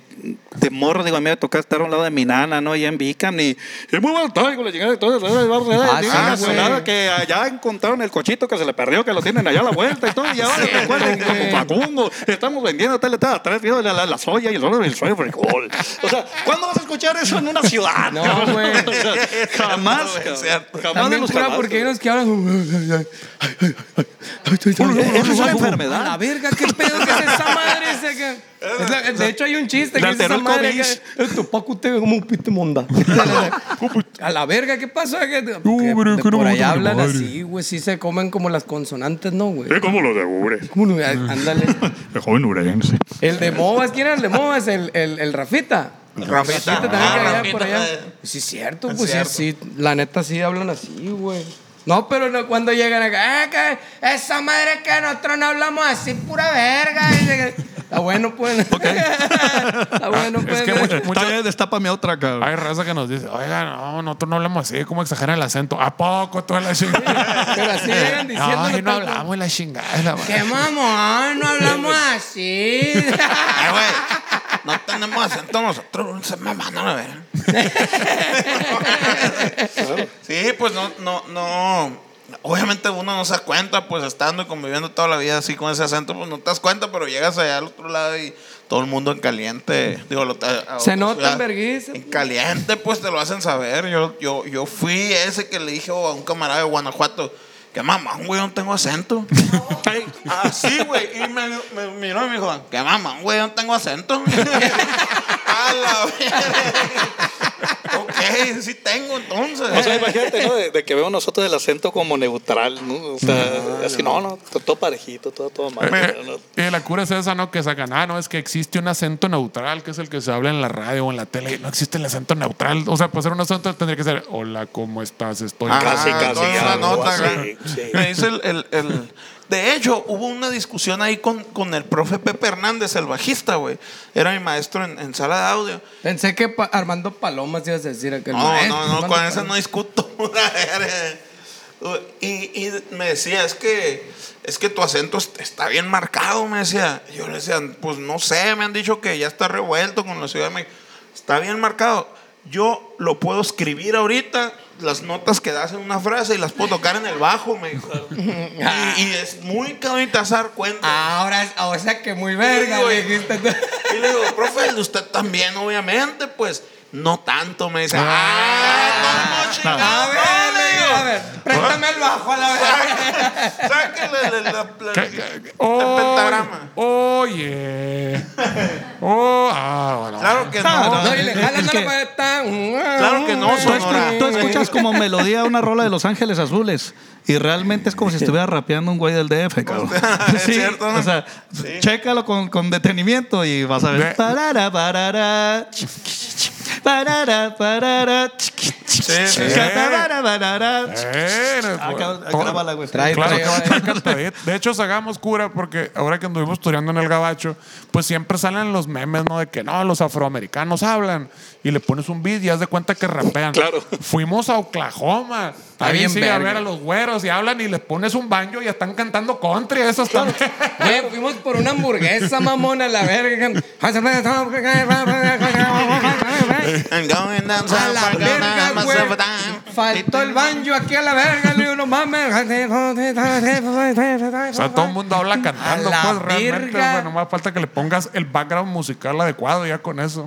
de morro, digo, a mí me tocó estar a un lado de mi nana, ¿no? Allá en Bicam, y, y muy tardes, con la chingada de todo, vamos a Ah, digo, sí, emocionada güey. que allá encontraron el cochito que se le perdió, que lo tienen allá a la vuelta y todo, y ahora te acuerdas, como. Facundo, estamos vendiendo tal, tal, tres videos de la, la soya y el oro y el soya frijol. O sea, ¿cuándo vas a escuchar eso en una ciudad? No, güey. O sea, jamás, es jamás También los porque unos que hablan. Eso es una enfermedad. La verga, qué pedo que es esa madre. La- de hecho, hay un chiste que es esa madre. Que, esto Paco te ve como un pite monda. A la verga, ¿qué pasa? Que, de por allá hablan así, güey. Sí se comen como las consonantes, ¿no, güey? Es como los de Ure, ¿Cómo no? Ándale. el joven urense. El de Movas, ¿quién era el de Movas? El, el, el Rafita. Rafita. Rafita también Ah, que allá por allá. eh. Sí, es cierto, Es pues cierto. sí, sí. La neta sí hablan así, güey. No, pero no, cuando llegan acá, "Eh, que esa madre que nosotros no hablamos así, pura verga. Está bueno, pues. Está bueno, pues. que mucho- mucho- Está bien, destápame otra, cabrón. Hay raza que nos dice, oiga, no, nosotros no hablamos así, ¿cómo exagera el acento? ¿A poco toda la chingada? Pero así llegan diciéndolo Ay, no hablamos la chingada. ¡Qué mamón! No hablamos así. Ay, güey. No tenemos acento nosotros, se maman, no la ven. Sí, pues no, no, no. Obviamente uno no se da cuenta, pues estando y conviviendo toda la vida así con ese acento, pues no te das cuenta, pero llegas allá al otro lado y todo el mundo en caliente. Digo, lo- a- Se nota en vergüenza. En caliente, pues te lo hacen saber. Yo, yo, yo fui ese que le dije a un camarada de Guanajuato. Que mamá, güey, no tengo acento. Así, güey. Y me, me miró y me dijo, que mamá, güey, no tengo acento. a la verga. ok, sí tengo entonces. O sea, imagínate, ¿no? De, de que veo nosotros el acento como neutral, ¿no? O sea, así, no, no, todo, todo parejito, todo, todo mal. ¿no? Y la cura es esa, ¿no? Que sacan, ah, no, es que existe un acento neutral, que es el que se habla en la radio o en la tele. No existe el acento neutral. O sea, para ser un acento tendría que ser, hola, ¿cómo estás? Estoy... Ah, Casi, casi, toda algo nota, así, sí. Me dice el, el- el- De hecho, hubo una discusión ahí con, con el profe Pepe Hernández, el bajista, güey. Era mi maestro en, en sala de audio. Pensé que pa- Armando Palomas ibas a decir aquel No, maestro, no, no, Armando con ese no discuto. y, y me decía, es que, es que tu acento est- está bien marcado, me decía. Yo le decía, pues no sé, me han dicho que ya está revuelto con la Ciudad de México. Está bien marcado. Yo lo puedo escribir ahorita, las notas que das en una frase y las puedo tocar en el bajo, me dijo. Y, y es muy cabrón y te vas a dar cuenta. Ahora, es- o sea que muy verga, güey. dijiste tú. Y le digo, profe, el de usted también, obviamente, pues no tanto, me dice. Ah, no, no, chingado, A no", ver, préstame el bajo a la verga. Sáquenle la- la- la- ¿Qué- el qué- oh, pentagrama. Oye. Oh, ah, bueno. Claro que Ah, no. No, y le Es jalan que- la paleta. Claro que no, Tú, Sonora. escu- tú escuchas como melodía una rola de Los Ángeles Azules y realmente es como si estuviera rapeando un güey del DF, cabrón. Es cierto, ¿no? O sea, chécalo con, con detenimiento y vas a Ve- ver. Parara, parara, parara, parara. De hecho, sacamos cura porque ahora que anduvimos tureando en el gabacho, pues siempre salen los memes, ¿no? De que no, los afroamericanos hablan y le pones un beat y haz de cuenta que rapean. Claro. Fuimos a Oklahoma. Ahí bien sí, a verga. ver a los güeros y hablan y les pones un banjo y están cantando country. Esos también. Güey, fuimos por una hamburguesa, mamona, a la verga. And going down A la verga, güey. a. Faltó el banjo aquí a la verga. Le digo, no mames. O sea, todo el mundo habla cantando, A la pues realmente. Bueno, más falta que le pongas el background musical adecuado ya con eso.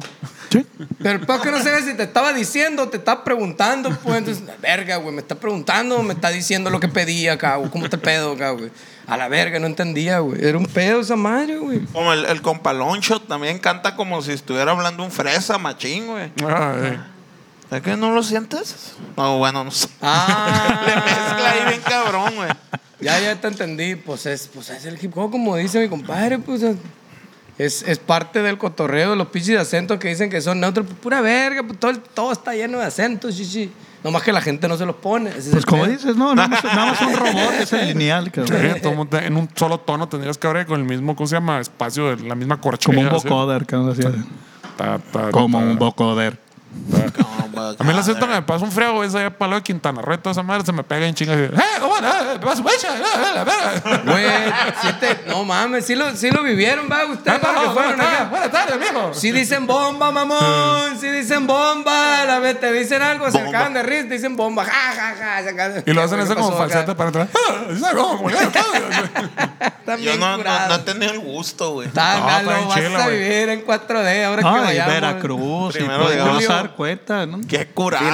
Pero el peor que no sabes si te estaba diciendo, te estaba preguntando, pues. Entonces, la verga, güey, me está preguntando o me está diciendo lo que pedía acá, güey. ¿Cómo te pedo acá, güey? A la verga, no entendía, güey. Era un pedo esa madre, güey. Como el, el compaloncho también canta como si estuviera hablando un fresa machín, güey. Ay. ¿Es que no lo sientes? No, bueno, no sé. Ah. Le mezcla ahí bien cabrón, güey. Ya, ya te entendí. Pues es, pues es el hip hop, como dice mi compadre, pues es, es parte del cotorreo de los pinches acentos que dicen que son neutros. Pues, pura verga, pues todo, el- todo está lleno de acentos, chichi. Nomás que la gente no se los pone. ese es Pues como dices, no, nada más, nada más un robot, es el lineal, Sí, cabrón. todo mundo en un solo tono tendrías que hablar con el mismo, ¿cómo se llama? Espacio de la misma corchea. Como un vocoder, cabrón. así. Como un vocoder. A mí acento que me pasa un frío, es allá para lo de Quintana Roo, toda esa madre se me pega en chingas. y, ¡Eh, cómo no! ¡Te vas a! ¡Eh, la verga! Güey, no mames, sí lo, sí lo vivieron, va, ustedes Ah, buenas tardes, amigo. Sí dicen bomba, mamón. Sí dicen bomba. La vez te dicen algo, se acaban de te dicen bomba. Ja, ja, ja. se acaban- Y lo hacen ¿Qué eso como falsete para atrás. ¡Ah! Yo no, no, no he tenido el gusto, güey. Está, No, Galo, está bien vas chila, a vivir en 4D ahora que Ay, vayamos. Veracruz. Primero y pues, te vas julio. a dar cuenta, ¿no? Qué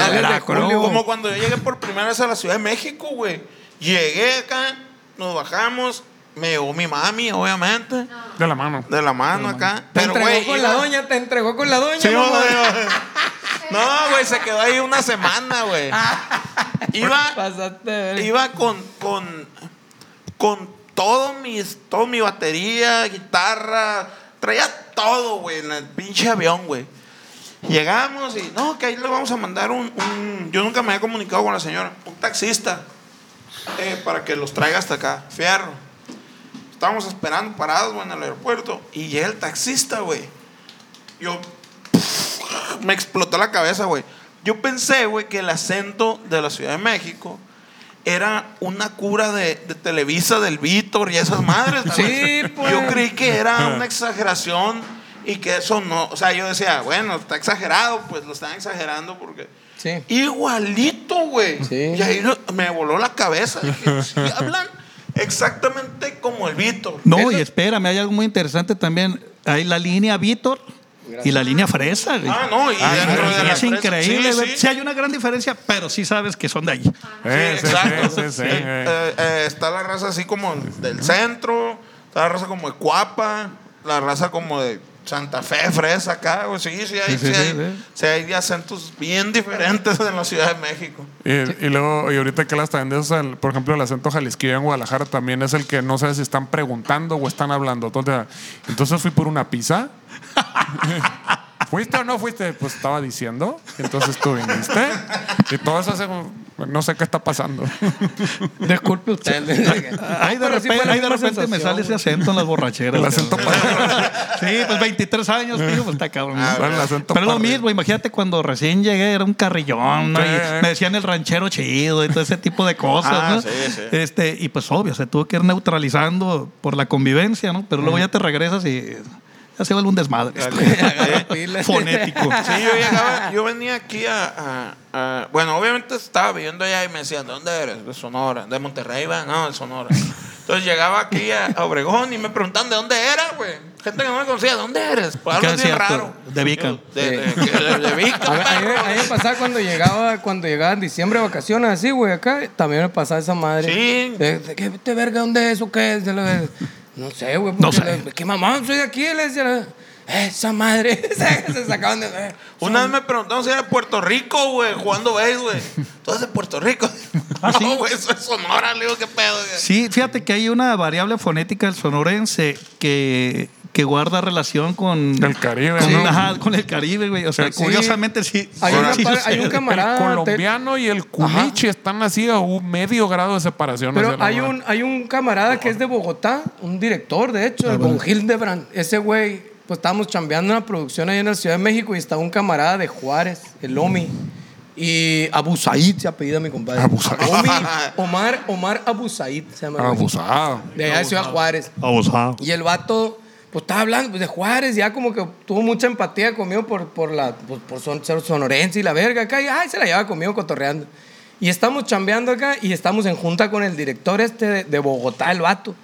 de Veracruz. julio. Como cuando yo llegué por primera vez a la Ciudad de México, güey. Llegué acá, nos bajamos, me llevó mi mami, obviamente, De la mano. de la mano acá. Te Pero, entregó con iba- la doña, te entregó con la doña. Sí, mamá. No, güey, se quedó ahí una semana, güey. Iba, Pasaste, de iba con, con, con todo mis, todo mi batería, guitarra, traía todo, güey, en el pinche avión, güey. Llegamos y, no, que ahí le vamos a mandar un, un- yo nunca me había comunicado con la señora, un taxista, eh, para que los traiga hasta acá, fierro. Estábamos esperando parados, güey, en el aeropuerto, y llega el taxista, güey. Yo, me explotó la cabeza, güey. Yo pensé, güey, que el acento de la Ciudad de México era una cura de, de Televisa, del Víctor y esas madres. güey. Sí, pues. Yo creí que era una exageración y que eso no. O sea, yo decía, bueno, está exagerado, pues lo están exagerando porque. Sí. Igualito, güey. Sí. Y ahí me voló la cabeza. Dije, sí, hablan exactamente como el Víctor. No, Eso- y espérame, hay algo muy interesante también. Hay la línea Víctor y la línea Fresa. güey. Ah, no, y Ah, de y la es fresa, increíble, sí, güey. sí. Sí. hay una gran diferencia, pero sí sabes que son de ahí. Eh, sí, exacto. sí, sí, sí, eh, eh, está la raza así como del centro, está la raza como de Cuapa, la raza como de Santa Fe, Fresa acá, güey. Sí, sí, hay, Sí, sí, sí, hay, sí, hay acentos bien diferentes en la Ciudad de México. Y, y luego, y ahorita que las también el- por ejemplo, el acento jalisquillo en Guadalajara también es el que no sabes si están preguntando o están hablando. Entonces, entonces fui por una pizza. ¿Fuiste o no fuiste? Pues estaba diciendo. Entonces tú viniste. Y todo eso hace, no sé qué está pasando. Disculpe usted. Ahí de sí repente, la ahí de repente me sale ese acento en las borracheras. El acento. Sí, pues 23 años, tío, pues está cabrón. Ah, Bueno, el acento Pero lo pardo. mismo, imagínate cuando recién llegué, era un carrillón, ¿no? Sí. Y me decían el ranchero chido y todo ese tipo de cosas, Ah, ¿no? sí, sí. Este, y pues obvio, se tuvo que ir neutralizando por la convivencia, ¿no? Pero luego ya te regresas y ya se vuelve un desmadre. pilas. Fonético. Sí, yo llegaba, yo venía aquí a, a- a- Bueno, obviamente estaba viviendo allá y me decían, ¿de dónde eres? De Sonora. ¿De Monterrey, va? No, de Sonora. Entonces llegaba aquí a, a Obregón y me preguntaban de dónde era, güey. Gente que no me conocía, ¿de dónde eres? Pues ¿Qué hablas bien raro. De Vican. De, de, de, de Vican, A mí, me pasaba cuando llegaba, cuando llegaba en diciembre de vacaciones así, güey, acá, también me pasaba esa madre. Sí. De, de, ¿qué te verga? ¿Dónde es o qué es? No sé, güey. No porque sé. ¿Qué mamá? Soy de aquí, le decía. Esa madre. se sacaban de. eh, Una vez me preguntaron si era de Puerto Rico, güey, jugando béis, güey. ¿Tú eres de Puerto Rico? ¿Ah, sí? No, güey, eso es Sonora, le digo, ¿qué pedo? güey? Sí, fíjate que hay una variable fonética del sonorense que, que guarda relación con El Caribe, con, ¿no? ajá, con el Caribe, güey. O sea, Sí. curiosamente sí. Hay, sí una sucede. par- hay un El camarada. te- colombiano y el culichi están así a un medio grado de separación. Pero hay un, hay un camarada que es de Bogotá, un director, de hecho, el Von Hildebrand. Ese güey, pues estábamos chambeando una producción ahí en la Ciudad de México y estaba un camarada de Juárez, el Omi. Y Abu Said se apellida mi compadre. Abu Said. Omi, Omar, Omar Abu Said se llama. el. Abusado. De allá de Ciudad Juárez. Abusado. Y el vato, pues estaba hablando pues, de Juárez, ya como que tuvo mucha empatía conmigo por, por, la, por, por son- ser sonorense y la verga acá. Y ay, se la llevaba conmigo cotorreando. Y estamos chambeando acá y estamos en junta con el director este de, de Bogotá, el vato.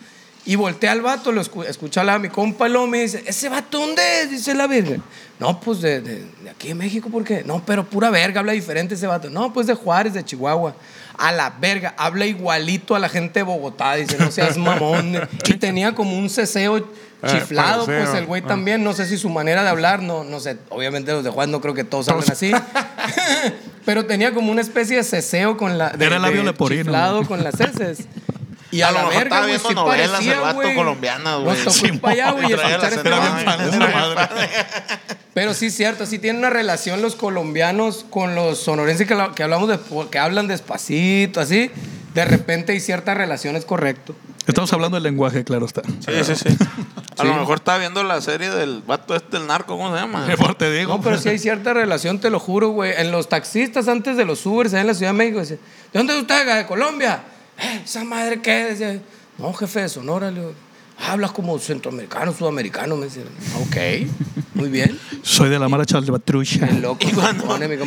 Y voltea al vato, lo escu- hablar a mi compa Lomi y dice, ¿ese vato dónde es? Dice la verga. No, pues de, de, de aquí en México, ¿por qué? No, pero pura verga, habla diferente ese vato. No, pues de Juárez, de Chihuahua. A la verga, habla igualito a la gente de Bogotá, dice, no seas mamón. y tenía como un ceseo chiflado, pareceo. pues el güey también, no sé si su manera de hablar, no, no sé, obviamente los de Juárez no creo que todos hablen así. pero tenía como una especie de ceseo con la... De, Era labio de leporino. chiflado con las heces. Y a, A lo la mejor verga, estaba güey, viendo sí novelas parecía, el vato güey. colombiana, güey. Sí, para allá, güey, y escuchar este. Pero sí es cierto, sí tienen una relación los colombianos con los sonorenses que, que hablamos de, que hablan despacito, así. De repente hay ciertas relaciones correcto. Estamos hablando del lenguaje, claro está. Sí, sí, sí. A lo mejor estaba viendo la serie del vato este, el narco, ¿cómo se llama? Qué fuerte digo. No, pero sí hay cierta relación, te lo juro, güey. En los taxistas antes de los Ubers allá en la Ciudad de México, decían, ¿de dónde es usted? ¿De Colombia? "Eh, ¿Esa madre qué? Decía, no, jefe de Sonora. Le digo, hablas como centroamericano, sudamericano. Me decían, ok, muy bien. Soy de la marcha de Batrucha. Qué loco.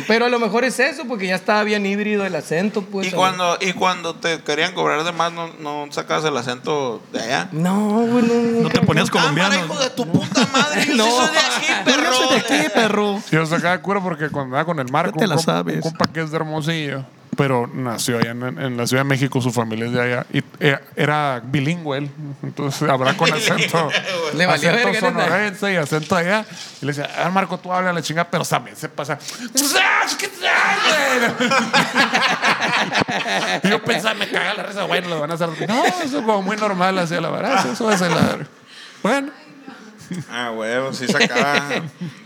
Pero a lo mejor es eso, porque ya estaba bien híbrido el acento, pues. Y cuando, y cuando te querían cobrar de más, no, no sacabas el acento de allá. No, güey, no. No te ponías colombiano. Ah, hijo de tu puta madre. Yo No. sí soy de aquí, Pero perro. yo soy de aquí, perro. Yo sacaba cura porque cuando andaba con el Marco, Ya te un, la compa- sabes. un compa que es de Hermosillo, pero nació allá en, en la Ciudad de México, su familia es de allá, y eh, era bilingüe él, entonces habrá con acento, Le valía acento sonorense y acento allá. Y le decía, ah, Marco, tú hablas la chingada, pero también se pasa. ¿Qué tal, güey? Y yo pensaba, me caga la risa, bueno, lo van a hacer. No, eso es como muy normal, así, la verdad, eso, es la. Bueno. Ah, huevo, sí sacaba.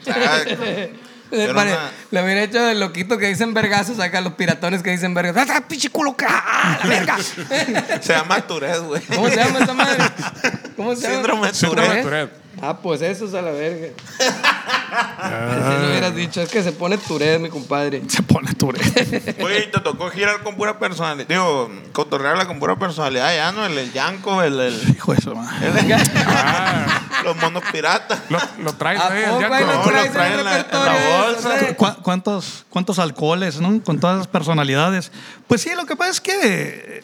sacaba- Le, Era pare- una- le hubiera hecho de loquito que dicen vergazos acá, los piratones que dicen vergas. ¡Ah, pinche culo, ¡Ah, la verga! Se llama Tourette, güey. ¿Cómo se llama esa madre? ¿Cómo se llama? Síndrome de Síndrome de Tourette. Ah, pues eso es a la verga. Así lo hubieras dicho. Es que se pone Tourette, mi compadre. Se pone Tourette. Oye, y te tocó girar con pura personalidad. Digo, cotorrearla con pura personalidad ya, ¿no? El, el Yanko, el. el, Hijo de eso, man. el- Ah, Los monos piratas. Lo, lo traes ¿A ahí, el lo No, traes lo traen en la- en la repertorio? bolsa. ¿Cuántos, ¿Cuántos alcoholes, no? Con todas las personalidades. Pues sí, lo que pasa es que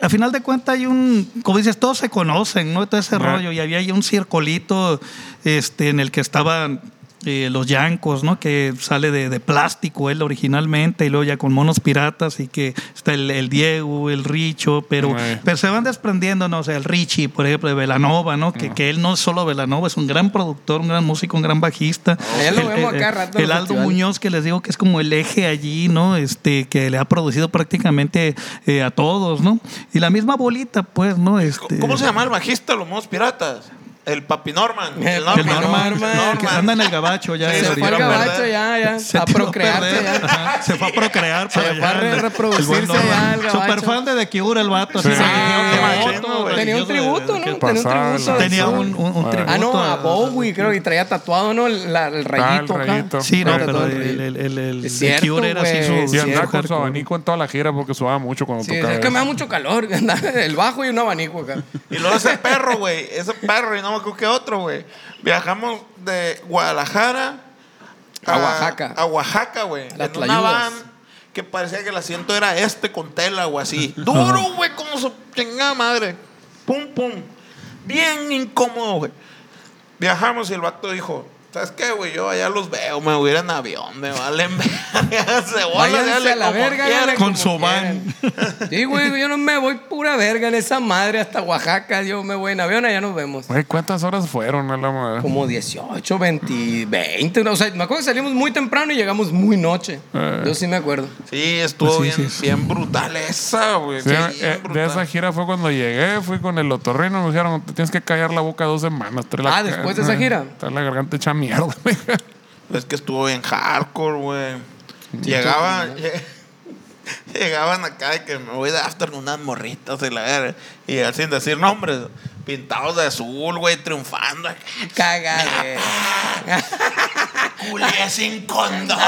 a final de cuentas hay un, como dices, todos se conocen, ¿no? Todo ese rollo. Y había ahí un circulito este, en el que estaban eh, los yancos, ¿no? Que sale de, de plástico él originalmente y luego ya con monos piratas y que está el, el Diego, el Richo, pero, pero se van desprendiendo, no sé, el Richie, por ejemplo, de Velanova, ¿no? Que, que él no es solo Velanova, es un gran productor, un gran músico, un gran bajista. Ya lo El- vemos el- acá rato El Aldo. Muñoz, que les digo que es como el eje allí, ¿no? Este, que le ha producido prácticamente eh, a todos, ¿no? Y la misma bolita, pues, ¿no? Este, ¿Cómo se llama el bajista de los monos piratas? El Papi Norman. El El Norman, Norman, que anda en el gabacho ya. Sí, se fue al gabacho ya, ya. Se a procrearse ya. Ajá, Se fue a procrear Se para fue a el- reproducirse el ya, Norman. el gabacho. Super fan de The Cure, el vato. Sí. Ah, machino, güey. Tenía un tributo, ¿no? Tenía un tributo. Tenía sí. un, un, un tributo. Ah, no, a Bowie, creo que traía tatuado, ¿no? El, la- el rayito. acá. rayito. Sí, no, Ah, pero el, el- el, el, el The Cure era así su. Y sí, andaba con su abanico en toda la gira porque sudaba mucho cuando Sí, tocaba. es que me da mucho calor. El bajo y un abanico acá. Y luego ese perro, güey. Ese perro, y no acuerdo qué otro, güey. Viajamos de Guadalajara A Oaxaca. A Oaxaca, güey. En una van que parecía que el asiento era este con tela o así. Duro, güey, como su chingada madre. Pum, pum. Bien incómodo, güey. Viajamos y el vato dijo. ¿Sabes qué, güey? Yo allá los veo, me voy a ir en avión, me valen verga. Se a la verga, quieran. Con su van. Sí, güey, yo no me voy pura verga en esa madre hasta Oaxaca. Yo me voy en avión, allá nos vemos. Güey, ¿cuántas horas fueron a la madre? Como 18, 20, 20. O sea, me acuerdo que salimos muy temprano y llegamos muy noche. Eh. Yo sí me acuerdo. Sí, estuvo Sí, bien, sí, bien brutal esa, güey. Sí, bien eh, de brutal. esa gira fue cuando llegué, fui con el otorrino, me dijeron, te tienes que callar la boca dos semanas. trae la- Ah, ¿después de esa gira? Trae la garganta hecha mierda. Es que estuvo bien hardcore, güey. Llegaba, lle- llegaban acá y que me voy de after con unas morritas y la verga. Y él sin decir nombres, pintados de azul, güey, triunfando. Cagadera. Julié sin condón.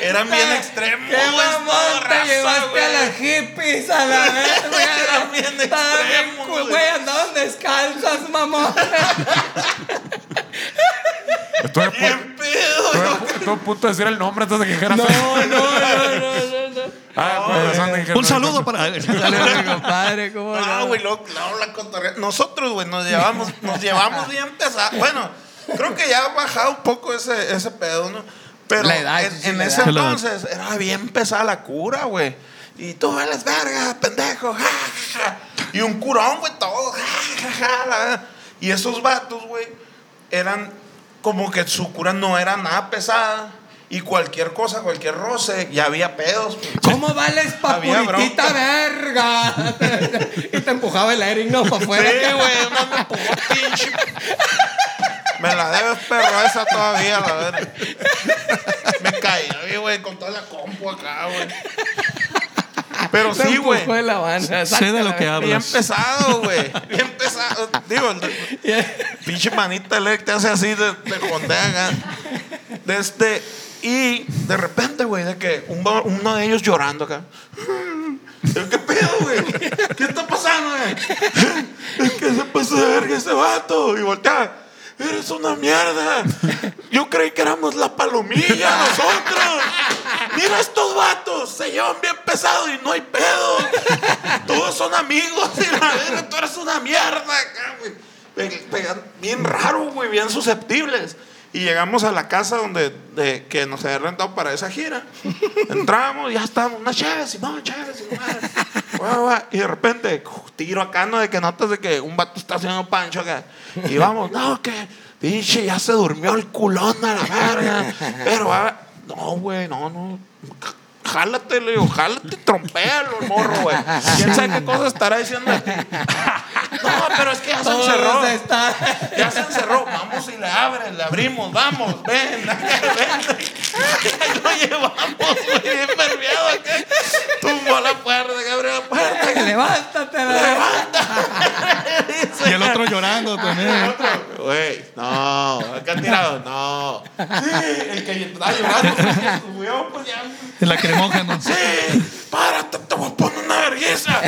Eran bien extremos, ¡Qué mamón te raza, llevaste a las hippies a la vez, Eran bien güey! Estaban bien extremos, güey. Güey, andaban descalzas, mamón. Estuve a, Bien pu- pedo, estuve a a punto de decir el nombre antes de que dijera. No, no, no, no, no, no. Ah, razón de que- Un saludo para. Dale, mi compadre, ¿cómo No, no? güey, luego, la cotorrea- Nosotros, güey, nos llevamos, nos llevamos bien pesado. Bueno, creo que ya ha bajado un poco ese, ese pedo, ¿no? Pero La edad, en, sí, sí, en la ese edad. entonces era bien pesada la cura, güey. Y tú vales verga, pendejo. ja, ja, ja. Y un curón, güey, todo. ja, ja, ja, la. Y esos vatos, güey, eran como que su cura no era nada pesada. Y cualquier cosa, cualquier roce, ya había pedos. ¿Cómo vales pa' puritita verga? y te empujaba el aire no para Sí, afuera. güey, una me empujó pinche. Me la debes perro esa todavía, la verdad. Me caí, güey, con toda la compu acá, güey. Pero sí, güey. de la banda. Sé de lo que Bien hablas. pesado, güey. Bien pesado. Digo, el- pinche manita eléctrica hace así de, de jondea acá. De este. Y de repente, güey, de que un uno de ellos llorando acá. ¿Qué pedo, güey? ¿Qué está pasando, güey? Es que se pasó de verga ese vato. Y voltea. Eres una mierda. Yo creí que éramos la palomilla nosotros. Mira estos vatos. Se llevan bien pesado y no hay pedo. Todos son amigos. Y la tú eres una mierda pegan- Bien raro, güey. Bien susceptibles. Y llegamos a la casa donde de- que nos había rentado para esa gira. Entramos, ya estábamos, una chévere, Simón, chévere, Simón. Y de repente, tiro acá, ¿no? De que notas de que un vato está haciendo pancho acá. Y vamos, no, que pinche, ya se durmió el culón a la verga. Pero, ah, no, güey, no, no. Jálate, le digo, jálate, trompéalo, el morro, güey. ¿Quién sabe qué cosa estará diciendo? No, pero es que ya se Todos encerró. están- Ya se encerró. Vamos y le abren, le abrimos, vamos, ven, ven. Lo llevamos, güey, bien permeado acá. Tumbó la puerta, que abrió la puerta. Levántate, la Levanta. Y el otro llorando también. Güey, no, acá tirado, no. Sí, el que estaba llorando se subió, pues ya. En la cremógeno. Sí, párate, te voy a poner una vergüenza.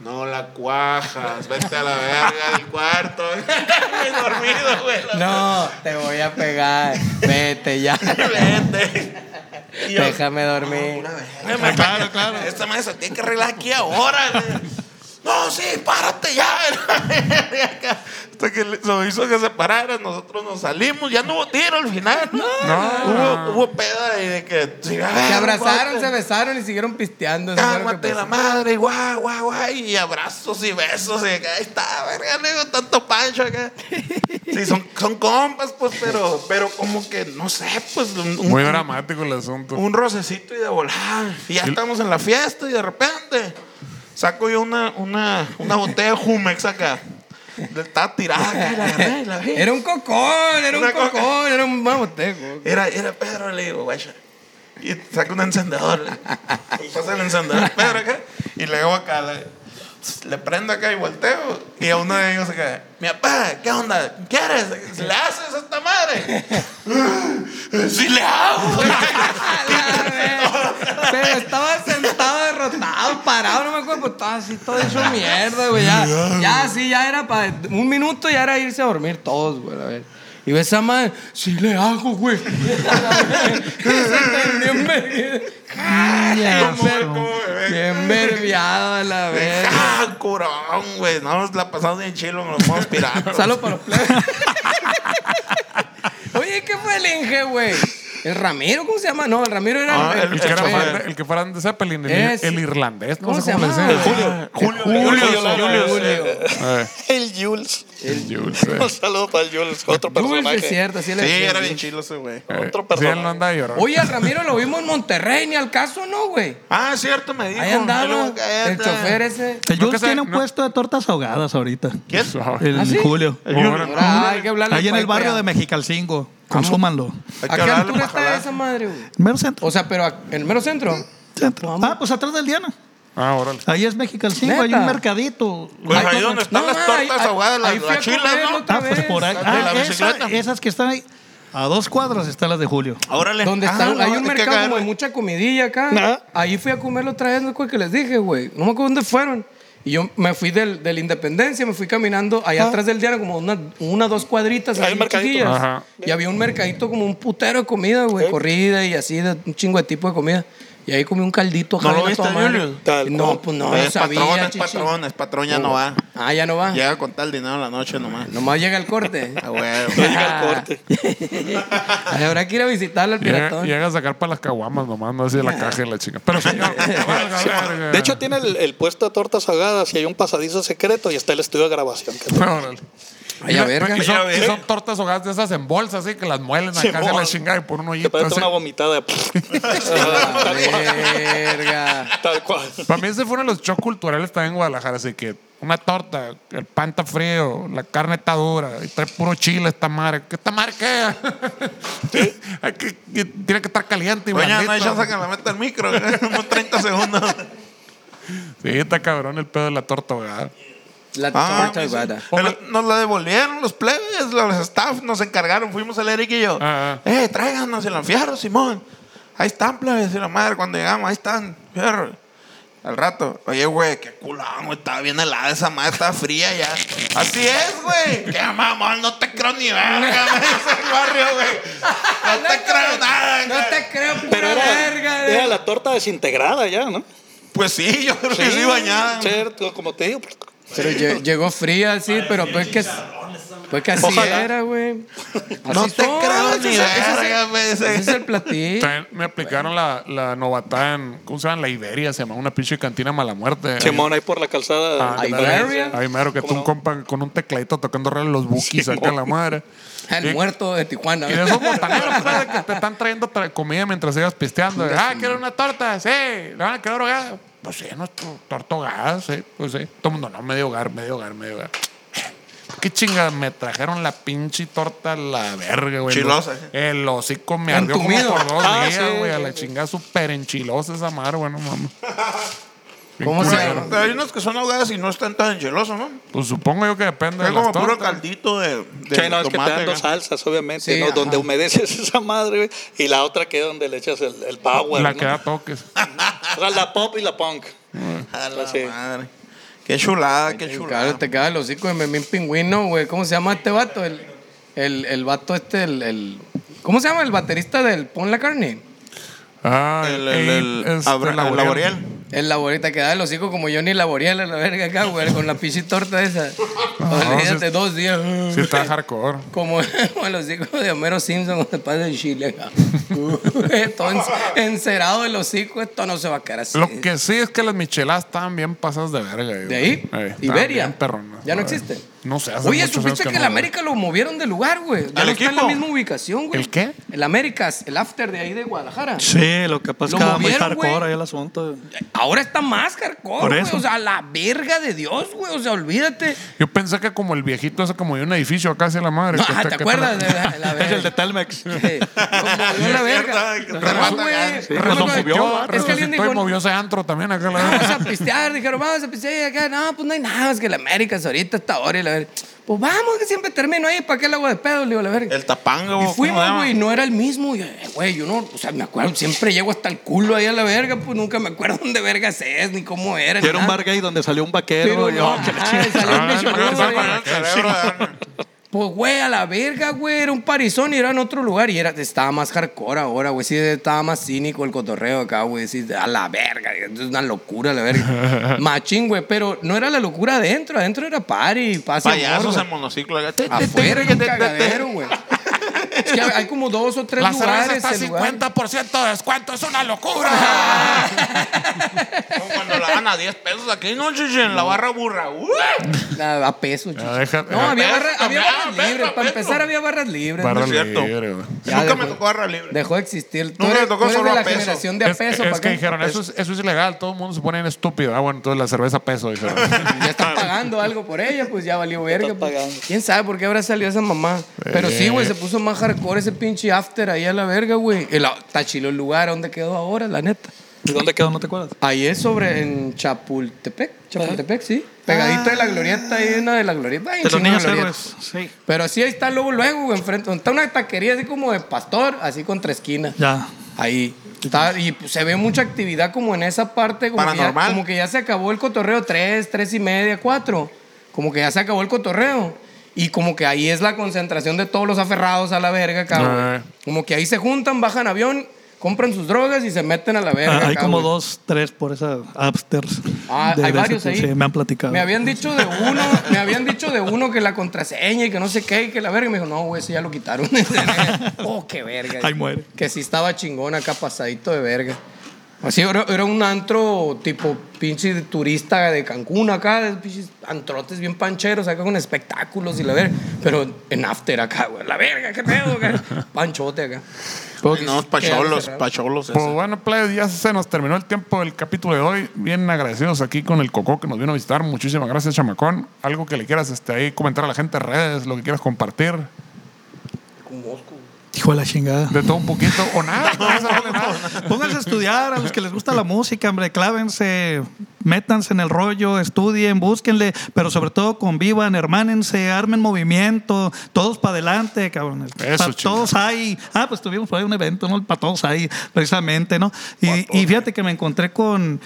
No la cuajas, vete a la verga del cuarto. Dormido, güey. No, te voy a pegar. Vete ya. Vete. Yo, Déjame dormir. "Güey, Claro, claro. Esta madre se tiene que arreglar aquí ahora. güey". No, sí, párate ya. Hasta que lo hizo que se parara, nosotros nos salimos, ya no hubo tiro al final. No, hubo, hubo peda y de que sí, a ver, Se abrazaron, guate. se besaron y siguieron pisteando. Cálmate la madre, y guau, guau, guau, y abrazos y besos, y acá ahí está, verga, le digo, tanto pancho acá. Sí, son, son compas, pues, pero, pero como que, no sé, pues, un, un- Muy dramático el asunto. un rocecito y de volar. Y ya estamos en la fiesta y de repente saco yo una, una, una botella de Jumex acá. Estaba tirada acá y la agarré y la vi. Era un cocón, era un coca. cocón, era un mamoteco. Era, era Pedro, le digo, guacha. Y saca un encendedor. Le, y pasa el encendedor Pedro acá. Y le hago acá. Le, le prendo acá y volteo. Y a uno de ellos queda. Mi papá, ¿qué onda? ¿Quieres? ¿Le haces a esta madre? sí le hago. Pero estaba sentado derrotado, parado, no me acuerdo, pues estaba así todo hecho mierda, güey. Ya, ya, sí, ya era para un minuto, ya era irse a dormir todos, güey, a ver. Y ve esa madre, sí le hago, güey. bien, ver- bien, ver- bien verbiado a la vez. ¡Ah, curón, güey! No, nos la pasamos bien chilo, nos vamos pirando. Salud para los plebes. Oye, ¿qué fue el Inge, güey? ¿El Ramiro? ¿Cómo se llama? No, el Ramiro era Ah, el, el El que, era fan el que fuera de Zeppelin, el, Es- el irlandés, no ¿Cómo sé se cómo le llama? Julio, Julio, Julio, Julio. Eh, El Jules. El Jules, eh. Un saludo para el Jules, otro personaje. es cierto, sí era bien chilo ese güey. Otro Sí, él personaje. no anda llorando. Oye, al Ramiro lo vimos en Monterrey, ni al caso, ¿no, güey? Ah, es cierto, me dijo. Ahí andaba el cállate. chofer ese. El Jules tiene un puesto de tortas ahogadas ahorita. ¿Quién? El ¿Ah? Julio. Ahora hay que hablarle Ahí en el barrio de. Mexicalcingo. Consúmanlo. ¿A qué altura está esa madre, güey? Mero centro. O sea, pero en el mero centro. centro. vamos. Ah, pues atrás del Diana. Ah, órale. Ahí es Mexicalcingo, hay ¿Neta? un mercadito. Pues ahí donde están no, las tortas ahí- ahogadas, las, ahí las a chilas, ¿no? Ah, pues por ahí. Las Ah, de la esa- bicicleta. esas que están ahí. A dos cuadras están las de Julio. Órale. Donde Ah, está, no, hay un hay mercado como de mucha comidilla acá. Ajá. Ahí fui a comerlo otra vez, no recuerdo que les dije, güey. No me acuerdo dónde fueron. Y yo me fui del, del Independencia, me fui caminando allá atrás del diario, como una, una dos cuadritas. Hay. Ajá. Y había un mercadito como un putero de comida, güey. Corrida y así, de un chingo de tipo de comida. Y ahí comí un caldito. ¿No lo viste. Julio? Tal No, pues no, es sabía, patrón, es patrón, es patrón, ya no va. Ah, ya no va. Llega con tal dinero la noche nomás. Nomás llega el corte. Ah, huevo. Llega el corte. Habrá que ir a visitarlo al piratón. llega a sacar para las caguamas nomás, no así de la caja y la chinga. Pero señor. De hecho, tiene el, el puesto de tortas ahogadas y hay un pasadizo secreto y está el estudio de grabación. que- Órale. Ay, a verga. Y son, Vaya, y son tortas ahogadas de esas en bolsa, así que las muelen acá Simón. hacia la chingada y por un Te hoyito. parece así. una vomitada. A tal cual. verga. Tal cual. Para mí ese fue uno de los shows culturales también en Guadalajara, así que una torta, el pan está frío, la carne está dura, y trae puro chile esta madre. ¿Qué esta madre qué? Hay que, que tiene que estar caliente y Oye, no hay chance que la meta el micro, unos 30 segundos. Sí, está cabrón el pedo de la torta ahogada. La Ah, torta ahogada. Pero nos la devolvieron los plebes, los staff nos encargaron, fuimos el Eric y yo. Ah, Eh, tráiganos el fierro, Simón. Ahí están, plebes, y la madre, cuando llegamos, ahí están, fierro. Al rato, oye, güey, qué culón, güey, estaba bien helada esa madre, estaba fría ya. Así es, güey. Qué mamón, no te creo ni verga, me dice el barrio, güey. No te creo nada, No te creo, pura Pero era, verga. era la torta desintegrada ya, ¿no? Pues sí, yo creo que sí bañada. Cierto, como te digo. Pero lle- llegó fría, sí, pero pues que, pues que así Ojalá. era, güey. No Así te son, creo ese ni es- ese es el- verga, me Ese es el platillo. También me aplicaron la, la novatada en, ¿cómo se llama? La Iberia, se llama una pinche cantina mala muerte. Simón ahí por la calzada. Ah, Iberia. Ahí mero que tú un compa con un tecladito tocando re los bookies acá en la madre. El Y- muerto de Tijuana. Y de esos botaneros, pues, de que te están trayendo tra- comida mientras sigas pisteando. Ah, ¿quieren una torta? Sí. ¿Le van a quedar ahogada? Pues sí, no, tu- torta ahogada, sí. Pues sí. Todo el mundo, no, medio hogar, medio hogar, medio hogar. ¿Qué chinga? Me trajeron la pinche torta a la verga, güey. Chilosa. El hocico me ardió como por dos Ah, días, sí, güey. A la sí. chingada súper enchilosa esa madre, bueno, mames. ¿Cómo se Pero, llama? pero hay unos que son ahogadas y no están tan enchilosos, ¿no? Pues supongo yo que depende de Es las como puro tortas. caldito de, de Sí, no, es que te tomate, dan dos ¿no? salsas, obviamente, Sí, ¿no? ajá. Donde humedeces esa madre, güey, y la otra que es donde le echas el, el power, La ¿no? que da toques. O sea, la pop y la punk. A la Sí. madre. Qué chulada, qué Claro, chulada. te queda el hocico de Memín Pingüino, güey. ¿Cómo se llama este vato? El, el, el vato este, el, el- ¿Cómo se llama el baterista del Pon la carne? Ah, El, el, el, este, Abra- el Laboriel. El laborita queda el hocico como Johnny Laboriel a la verga acá, güey, con la pinche torta esa. Olvídate, sí. dos días. Sí, está hardcore. Como, como el hocico de Homero Simpson cuando se pasa en Chile acá. Todo en- encerado el hocico, esto no se va a quedar así. Lo que sí es que las micheladas estaban bien pasadas de verga. güey. ¿De ahí? ¿Iberia? bien perronas. ¿Ya no existe? No sé, hace Oye, muchos ¿supiste años que, el América lo movieron de lugar, güey? Ya ¿Al no está en la equipo? misma ubicación, güey. ¿El qué? El Américas, el after de ahí de Guadalajara. Sí, lo que pasa Lo es que estaba muy movieron, hardcore ahí el asunto. Ahora está más hardcore, Por güey. eso. O sea, la verga de Dios, güey. O sea, olvídate. Yo pensé que como el viejito ese como de un edificio acá hacia la madre. No, que ah, está- ¿Te que acuerdas? está- De la, la Es el verga. de Telmex. Sí. Como dio la verga. cierto, que No, remata güey. Sí, lo que- movió, Es que alguien Resucitó dijo, y movió ese antro también acá. La vamos a pistear. Dijeron, vamos a pistear y acá. No, pues no hay nada más que el Américas ahorita hasta ahora y la verga. Pues vamos, que siempre termino ahí. ¿Para qué el agua de pedo? Le digo, la verga. El tapanga, Y ¿cómo se fuimos, güey, y no era el mismo. Y, eh, güey, yo no, o sea, me acuerdo, siempre llego hasta el culo ahí a la verga, pues nunca me acuerdo dónde vergas es, ni cómo era. Y era un bar gay donde salió un vaquero. Pero y, no, oh, que la ajá, chingada. salió un Pues, güey, a la verga, güey, era un parizón y era en otro lugar y era, estaba más hardcore ahora, güey, sí, estaba más cínico el cotorreo acá, güey, sí, a la verga, es una locura, la verga. Machín, güey, pero no era la locura adentro, adentro era party, pase Payasos en monociclo. Afuera era un cagadero, güey. Es que hay como dos o tres La cerveza lugares. está el lugar. 50% de descuento, es una locura. Como cuando la dan a 10 pesos aquí, no, chiche, en la barra burra. ¡Uh! A, a peso, deja- No, había, Peso, barra- había barras peso, libres. Para empezar, había barras libres. Barra ¿no? es cierto. libre, güey. Ya Nunca dejó- me tocó barra libre. Dejó de existir. Tú Nunca eres, me tocó solo de la a peso. generación de a Es, peso. es ¿pa' que dijeron, eso es, eso es ilegal, todo el mundo se pone en estúpido. Ah, bueno, entonces la cerveza a peso, dijeron. ya están pagando algo por ella, pues ya valió verga. Pues. ¿Quién sabe por qué habrá salido esa mamá? Pero sí, güey, se puso más hardcore ese pinche after ahí a la verga, güey. El- Está chilo el lugar donde quedó ahora, la neta. ¿Y dónde quedó? ¿No te acuerdas? Ahí es sobre en Chapultepec. Chapultepec, sí. Pegadito de la glorieta, ahí una de la glorieta. Ay, De los niños héroes. Sí. Pero sí, ahí está luego, luego, güey, enfrente. Está una taquería así como de pastor, así contra esquina. Ya. Ahí. Está, y pues, se ve mucha actividad como en esa parte. Como Que ya, Paranormal. como que ya se acabó el cotorreo, tres, tres y media, cuatro. Como que ya se acabó el cotorreo. Y como que ahí es la concentración de todos los aferrados a la verga, cabrón. Ah. Como que ahí se juntan, bajan avión, compran sus drogas y se meten a la verga. Ah, hay como dos, tres por esa Upstairs. Ah, De- hay de varios ese- ahí. Sí, me han platicado. Me habían dicho de uno, me habían dicho de uno que la contraseña y que no sé qué, y que la verga. Y me dijo, no, güey, ese ya lo quitaron. oh, qué verga. Ahí muere. Que sí estaba chingón acá, pasadito de verga. Así era, era un antro tipo pinche de turista de Cancún acá, de pinches antrotes bien pancheros acá con espectáculos y la verga. Pero en after acá, güey, la verga, qué pedo, acá. Panchote acá. No, Quedaron pacholos, pacholos. Pues bueno, plebes, ya se nos terminó el tiempo del capítulo de hoy. Bien agradecidos aquí con el Coco que nos vino a visitar. Muchísimas gracias, chamacón. Algo que le quieras este, ahí comentar a la gente en redes, lo que quieras compartir. Hijo de la chingada. De todo un poquito o nada. Pónganse a estudiar, a los que les gusta la música, hombre, clávense, métanse en el rollo, estudien, búsquenle, pero sobre todo convivan, hermánense, armen movimiento, todos para adelante, cabrones. Eso, Pa' todos hay. Ah, pues tuvimos por ahí un evento, ¿no? Para todos hay, precisamente, ¿no? Y, y fíjate que me encontré con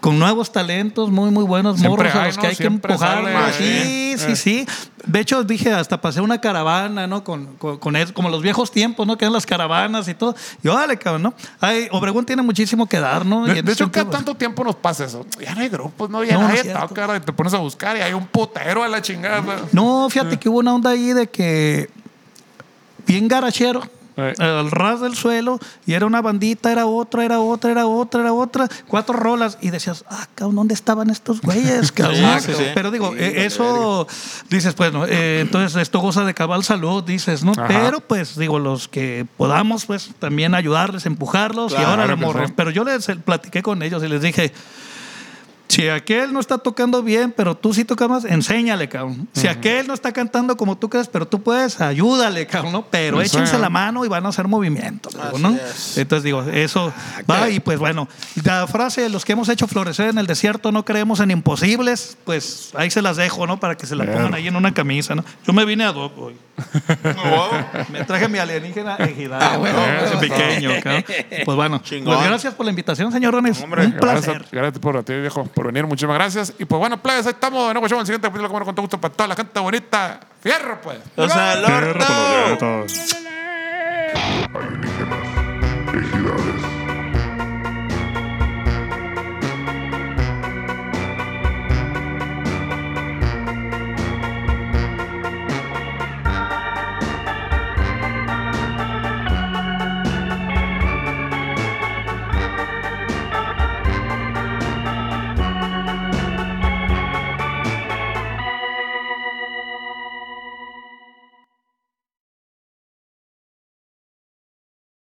con nuevos talentos muy, muy buenos, Siempre morros a los ¿no? que hay que empujar. sale, ¿no? Sí, eh. sí, sí. De hecho, dije, hasta pasé una caravana, ¿no? Con, con, con eso, como los viejos tiempos, ¿no? Que eran las caravanas y todo. Y órale, cabrón, ¿no? Ay, Obregón tiene muchísimo que dar, ¿no? De, hecho, ¿qué sentido, tanto tiempo nos pasa eso? Ya no hay grupos, no, ya No, no nadie cierto. toca, y te pones a buscar y hay un putero a la chingada. No, fíjate que hubo una onda ahí de que bien garachero. Eh. Al ras del suelo, y era una bandita, era otra, era otra, era otra, era otra, cuatro rolas, y decías, ah, cabrón, ¿dónde estaban estos güeyes? cabrón? sí, sí. Pero digo, eh, eso, dices, pues, ¿no? Eh, entonces esto goza de cabal salud, dices, ¿no? Ajá. Pero, pues, digo, los que podamos, pues, también ayudarles, empujarlos, y Claro ahora que morros. sí. Pero yo les platiqué con ellos y les dije, Si aquel no está tocando bien, pero tú sí tocas más, enséñale, cabrón. Si aquel no está cantando como tú crees, pero tú puedes, ayúdale, cabrón, ¿no? Pero échense la mano y van a hacer movimientos, ¿no? es. Entonces digo, eso va y pues bueno, la frase de los que hemos hecho florecer en el desierto no creemos en imposibles, pues ahí se las dejo, ¿no? Para que se la pongan ahí en una camisa, ¿no? Yo me vine a Doc hoy. Me traje mi alienígena ejidal. Ah, bueno, pequeño, cabrón. Pues bueno, pues gracias por la invitación, señor Rones. Hombre, Un Gracias, placer. gracias por ti, viejo, por venir. Muchísimas gracias. Y pues bueno, plebes, ahí estamos. Nuevo, show, el siguiente capítulo, como con todo gusto para toda la gente bonita. Fierro, pues. O sea, el orto. Todos. alienígenas, ejidales.